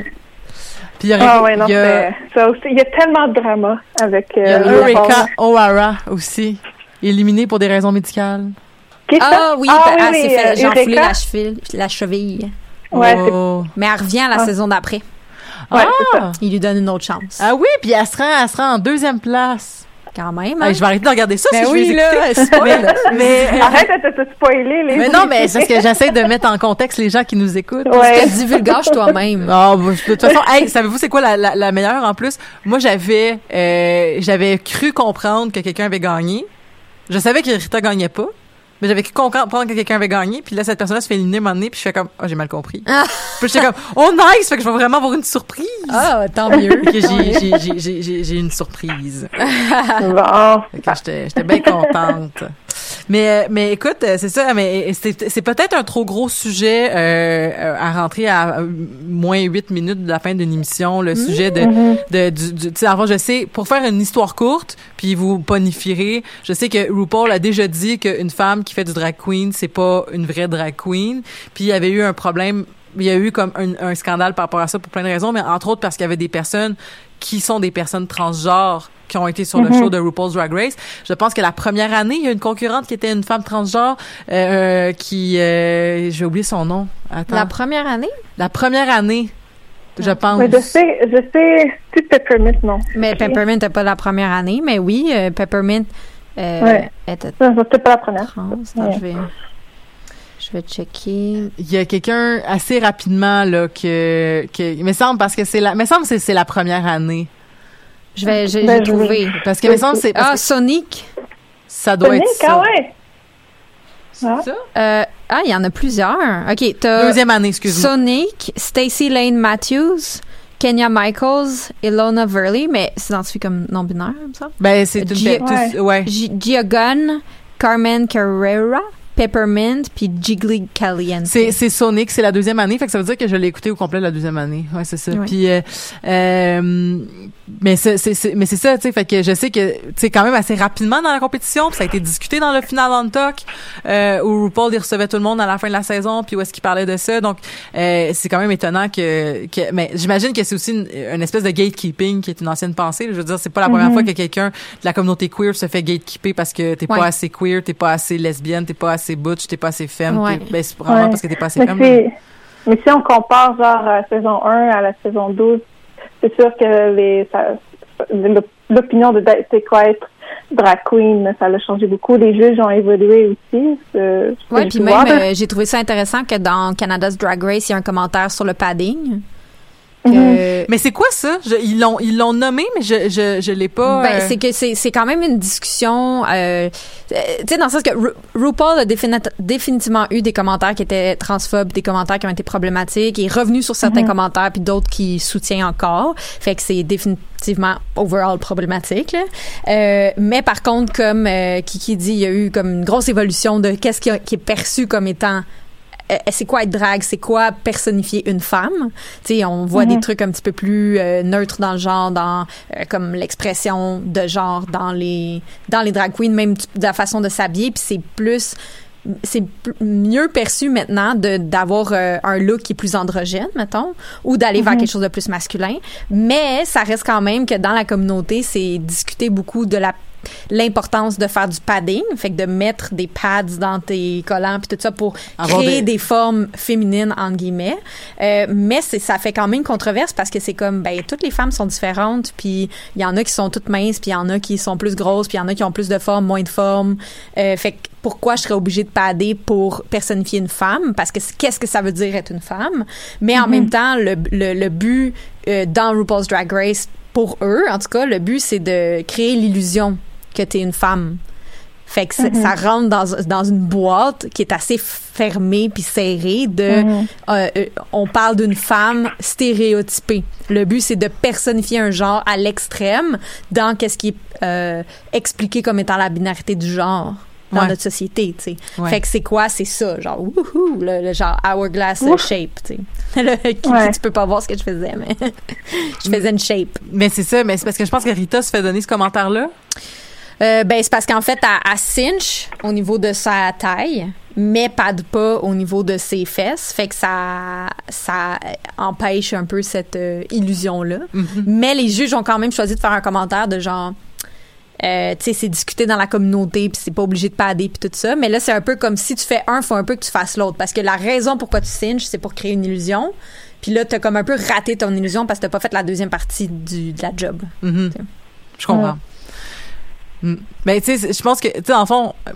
Puis il y aurait, Ah, ouais, non, il y a, c'est- ça aussi. Il y a tellement de drama avec. il y a Eureka O'Hara aussi, éliminée pour des raisons médicales. Ah oui, Ah, elle oui, s'est oui, fait euh, la cheville, la cheville. Ouais, Oh. Mais elle revient la Ah. saison d'après. Ouais, ah! Il lui donne une autre chance. Ah oui, puis elle se rend, elle se rend en deuxième place. Quand même. hein? Hey, je vais arrêter de regarder ça Ben si oui, je vais là, spoil. mais, Arrête de te spoiler les mais non, mais c'est parce que j'essaie de mettre en contexte les gens qui nous écoutent. Ouais. Divulgage toi-même. Ah, bah, de toute façon, hey, savez-vous c'est quoi la, la, la meilleure en plus? Moi, j'avais euh, j'avais cru comprendre que quelqu'un avait gagné. Je savais que Rita gagnait pas. Mais j'avais cru comprendre que quelqu'un avait gagné, puis là, cette personne-là se fait éliminer un moment donné, puis je fais comme, oh, j'ai mal compris. Ah. Puis j'étais comme, oh, nice! Fait que je vais vraiment avoir une surprise! Ah, tant mieux. Que j'ai- j'ai- j'ai- j'ai j'ai- j'ai une surprise. Bon. Fait que j'étais j'étais bien contente. Mais euh, mais écoute, euh, c'est ça, mais c'est c'est peut-être un trop gros sujet euh, euh, à rentrer à moins huit minutes de la fin d'une émission, le sujet de de du, du tu sais, avant je sais pour faire une histoire courte, puis vous bonifierez, je sais que RuPaul a déjà dit qu'une femme qui fait du drag queen, c'est pas une vraie drag queen, puis il y avait eu un problème il y a eu comme un, un scandale par rapport à ça pour plein de raisons, mais entre autres parce qu'il y avait des personnes qui sont des personnes transgenres qui ont été sur le show de RuPaul's Drag Race. Je pense que la première année, il y a une concurrente qui était une femme transgenre euh, qui... Euh, J'ai oublié son nom. Attends. La La, première année? première année. je pense. Mais je sais, je sais, tu Peppermint, non. Mais Peppermint n'était pas la première année, mais oui, euh, Peppermint euh, Ouais. était C'était pas la première. trans. Attends, je vais, je vais checker. Il y a quelqu'un assez rapidement là que que il me semble parce que c'est la, me semble c'est c'est la première année Je vais, j'ai Ben, trouvé. parce que me semble c'est Ah, que Sonic. ça doit Sonic, être ça. ah ouais. Ah. Ça? Euh, ah, il y en a plusieurs. OK, t'as Deuxième année, excuse-moi. Sonic, Stacy Lane Matthews, Kenya Michaels, Ilona Verley, mais c'est identifié comme non-binaire, comme ça. Ben c'est une Gia- tous- ouais. Gia Gunn, Carmen Carrera, Peppermint, puis Jiggly Caliente. C'est, c'est Sonic, c'est la deuxième année, fait que ça veut dire que je l'ai écouté au complet la deuxième année. Ouais, c'est ça. Puis, euh, euh, mais c'est, c'est, c'est- mais c'est ça, tu sais, fait que je sais que, tu sais, quand même assez rapidement dans la compétition, puis ça a été discuté dans le final on talk, euh, où RuPaul il recevait tout le monde à la fin de la saison, puis où est-ce qu'il parlait de ça. Donc, euh, c'est quand même étonnant que, que, mais j'imagine que c'est aussi une, une espèce de gatekeeping qui est une ancienne pensée. Je veux dire, c'est pas la première fois que quelqu'un de la communauté queer se fait gatekeeper parce que t'es Ouais. pas assez queer, t'es pas assez lesbienne, t'es pas assez butch, t'es pas assez femme. Ouais. Ben, c'est probablement Ouais. parce que t'es pas assez Mais femme. mais si on compare genre la saison 1 à la saison 12, c'est sûr que les, l'opinion de c'est quoi être drag queen, ça l'a changé beaucoup. Les juges ont évolué aussi. euh, j'ai puis pu même, euh, j'ai trouvé ça intéressant que dans Canada's Drag Race, il y a un commentaire sur le padding. Que, Mhm. Mais c'est quoi ça? Je- ils l'ont ils l'ont nommé, mais je je je l'ai pas. Ben, euh, c'est que c'est c'est quand même une discussion euh, euh, tu sais dans le sens que Ru- RuPaul a défini- définitivement eu des commentaires qui étaient transphobes des commentaires qui ont été problématiques il est revenu sur certains commentaires puis d'autres qui soutient encore fait que c'est définitivement overall problématique là. Euh, mais par contre comme euh, Kiki dit il y a eu comme une grosse évolution de qu'est-ce qui, a- qui est perçu comme étant euh, c'est quoi être drague, c'est quoi personnifier une femme? Tu sais, on voit des trucs un petit peu plus euh, neutres dans le genre, dans euh, comme l'expression de genre dans les dans les drag queens, même de la façon de s'habiller, puis c'est plus c'est mieux perçu maintenant d'avoir euh, un look qui est plus androgène mettons ou d'aller vers quelque chose de plus masculin. Mais ça reste quand même que dans la communauté c'est discuté beaucoup de la l'importance de faire du padding, fait que de mettre des pads dans tes collants puis tout ça pour Avoir créer des- des... formes féminines entre guillemets. Euh, mais c'est ça fait quand même controverse parce que c'est comme ben toutes les femmes sont différentes puis il y en a qui sont toutes minces puis il y en a qui sont plus grosses puis il y en a qui ont plus de forme, moins de forme. Euh, fait que pourquoi je serais obligée de padder pour personnifier une femme? Parce que qu'est-ce que ça veut dire être une femme? Mais en même temps le, le, le but euh, dans RuPaul's Drag Race pour eux en tout cas le but c'est de créer l'illusion que tu es une femme fait que c'est- ça rentre dans, dans une boîte qui est assez fermée puis serrée de euh, euh, on parle d'une femme stéréotypée. Le but c'est de personnifier un genre à l'extrême dans qu'est-ce qui est euh, expliqué comme étant la binarité du genre dans Ouais. notre société, tu sais. Ouais. Fait que c'est quoi? C'est ça genre wouhou le, le genre hourglass Ouf. shape, tu sais. Le- qui- Ouais. tu peux pas voir ce que je faisais mais je faisais une shape. Mais c'est ça, mais c'est parce que je pense que Rita se fait donner ce commentaire-là. Euh, ben, c'est parce qu'en fait, elle, elle cinch au niveau de sa taille, mais pas de pas au niveau de ses fesses. Fait que ça, ça empêche un peu cette euh, illusion-là. Mais les juges ont quand même choisi de faire un commentaire de genre. euh, tu sais, c'est discuté dans la communauté, puis c'est pas obligé de padder, puis tout ça. Mais là, c'est un peu comme si tu fais un, faut un peu que tu fasses l'autre. Parce que la raison pourquoi tu cinches, c'est pour créer une illusion. Puis là, t'as comme un peu raté ton illusion parce que t'as pas fait la deuxième partie du, de la job. Mhm. Je comprends. Mm. Mais tu sais, je pense que, tu sais, en fond, euh,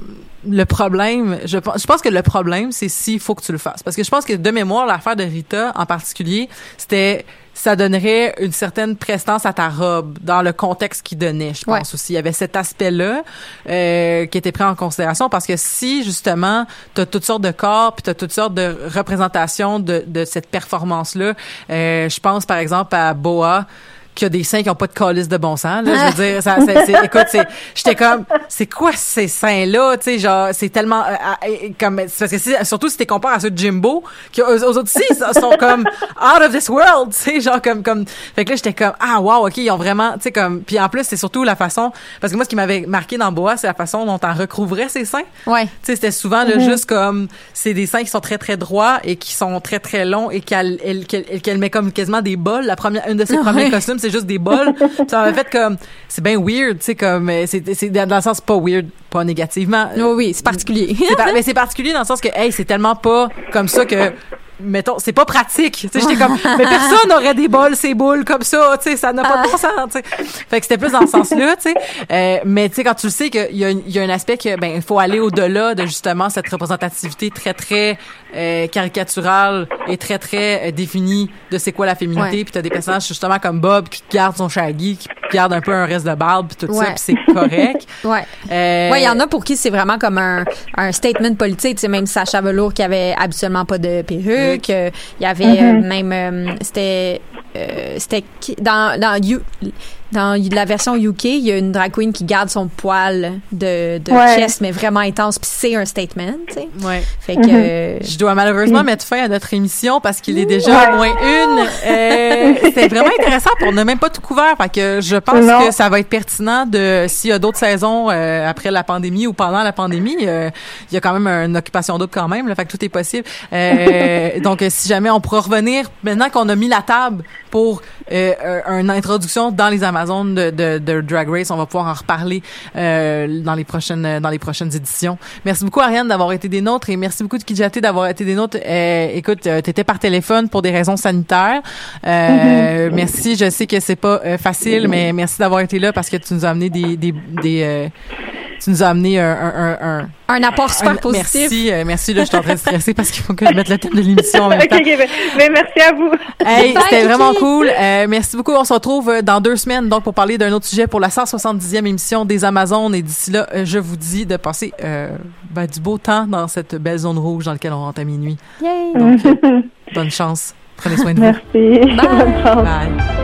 le problème, je pense, je pense que le problème, c'est s'il faut que tu le fasses. Parce que je pense que de mémoire, l'affaire de Rita en particulier, c'était, ça donnerait une certaine prestance à ta robe dans le contexte qu'il donnait, je pense Ouais. aussi. Il y avait cet aspect-là euh, qui était pris en considération parce que si justement tu as toutes sortes de corps puis tu as toutes sortes de représentations de, de cette performance-là, euh, je pense par exemple à Boa qui a des seins qui ont pas de calice de bon sens là, je veux dire ça c'est, écoute c'est j'étais comme c'est quoi ces seins là tu sais genre c'est tellement euh, euh, comme c'est parce que si- surtout si tu compares à ceux de Jimbo qui eux, eux autres ils sont comme out of this world tu sais genre comme comme fait que là j'étais comme ah wow OK ils ont vraiment tu sais comme puis en plus c'est surtout la façon parce que moi ce qui m'avait marqué dans Boa c'est la façon dont on recouvrait ses seins Ouais. tu sais, c'était souvent là, juste comme c'est des seins qui sont très très droits et qui sont très très longs et qu'elle elle, qu'elle, qu'elle met comme quasiment des bols. La première une de ses Ouais. premiers costumes, c'est juste des bols. Ça m'avait fait comme c'est bien weird, tu sais comme c'est c'est dans le sens pas weird, pas négativement. Oh oui, c'est particulier. Par- mais c'est particulier dans le sens que hey, c'est tellement pas comme ça que mettons, c'est pas pratique. Tu sais, j'étais comme, mais personne n'aurait des bols, ces boules comme ça, tu sais, ça n'a pas de bon sens, tu sais. Fait que c'était plus dans ce sens-là, tu sais. Euh, mais tu sais, quand tu le sais qu'il y, a, il y a un aspect que, ben, il faut aller au-delà de justement cette représentativité très, très euh, caricaturale et très, très euh, définie de c'est quoi la féminité. Ouais. Puis t'as des personnages justement comme Bob qui garde son shaggy, qui garde un peu un reste de barbe, puis tout ça, puis c'est correct. Ouais. Euh, Ouais, il y en a pour qui c'est vraiment comme un, un statement politique. Tu sais, même Sacha Velour qui avait absolument pas de perruque. Euh, Il y avait euh, même, euh, c'était, euh, c'était dans dans You- dans la version UK, il y a une drag queen qui garde son poil de, de Ouais. chest, mais vraiment intense, puis c'est un statement. Tu sais. Ouais. Fait que euh, Je dois malheureusement mettre fin à notre émission parce qu'il est déjà Ouais. moins une. Euh, c'est vraiment intéressant pour ne même pas tout couvert. Fait que je pense Non. que ça va être pertinent de s'il y a d'autres saisons euh, après la pandémie ou pendant la pandémie, euh, il y a quand même une occupation double quand même. Là, fait que tout est possible. Euh, donc si jamais on pourra revenir maintenant qu'on a mis la table pour euh, une introduction dans les Amazones de, de, de Drag Race, on va pouvoir en reparler euh, dans les prochaines dans les prochaines éditions. Merci beaucoup Ariane d'avoir été des nôtres et merci beaucoup de Kijate d'avoir été des nôtres. Euh, écoute, euh, t'étais par téléphone pour des raisons sanitaires. Euh, Merci, je sais que c'est pas euh, facile, mais merci d'avoir été là parce que tu nous as amené des des, des euh, tu nous as amené un, un, un, un- un apport super positif. Merci, euh, merci. Là, je suis en train de stresser parce qu'il faut que je mette le thème de l'émission en même OK, temps. OK, ben, ben, merci à vous. Hey, c'était vraiment cool. Euh, merci beaucoup. On se retrouve euh, dans deux semaines donc pour parler d'un autre sujet pour la 170e émission des Amazones. Et d'ici là, je vous dis de passer euh, ben, du beau temps dans cette belle zone rouge dans laquelle on rentre à minuit. Yay! Donc, bonne chance. Prenez soin de vous. Merci. Bye. Bonne chance. Bye.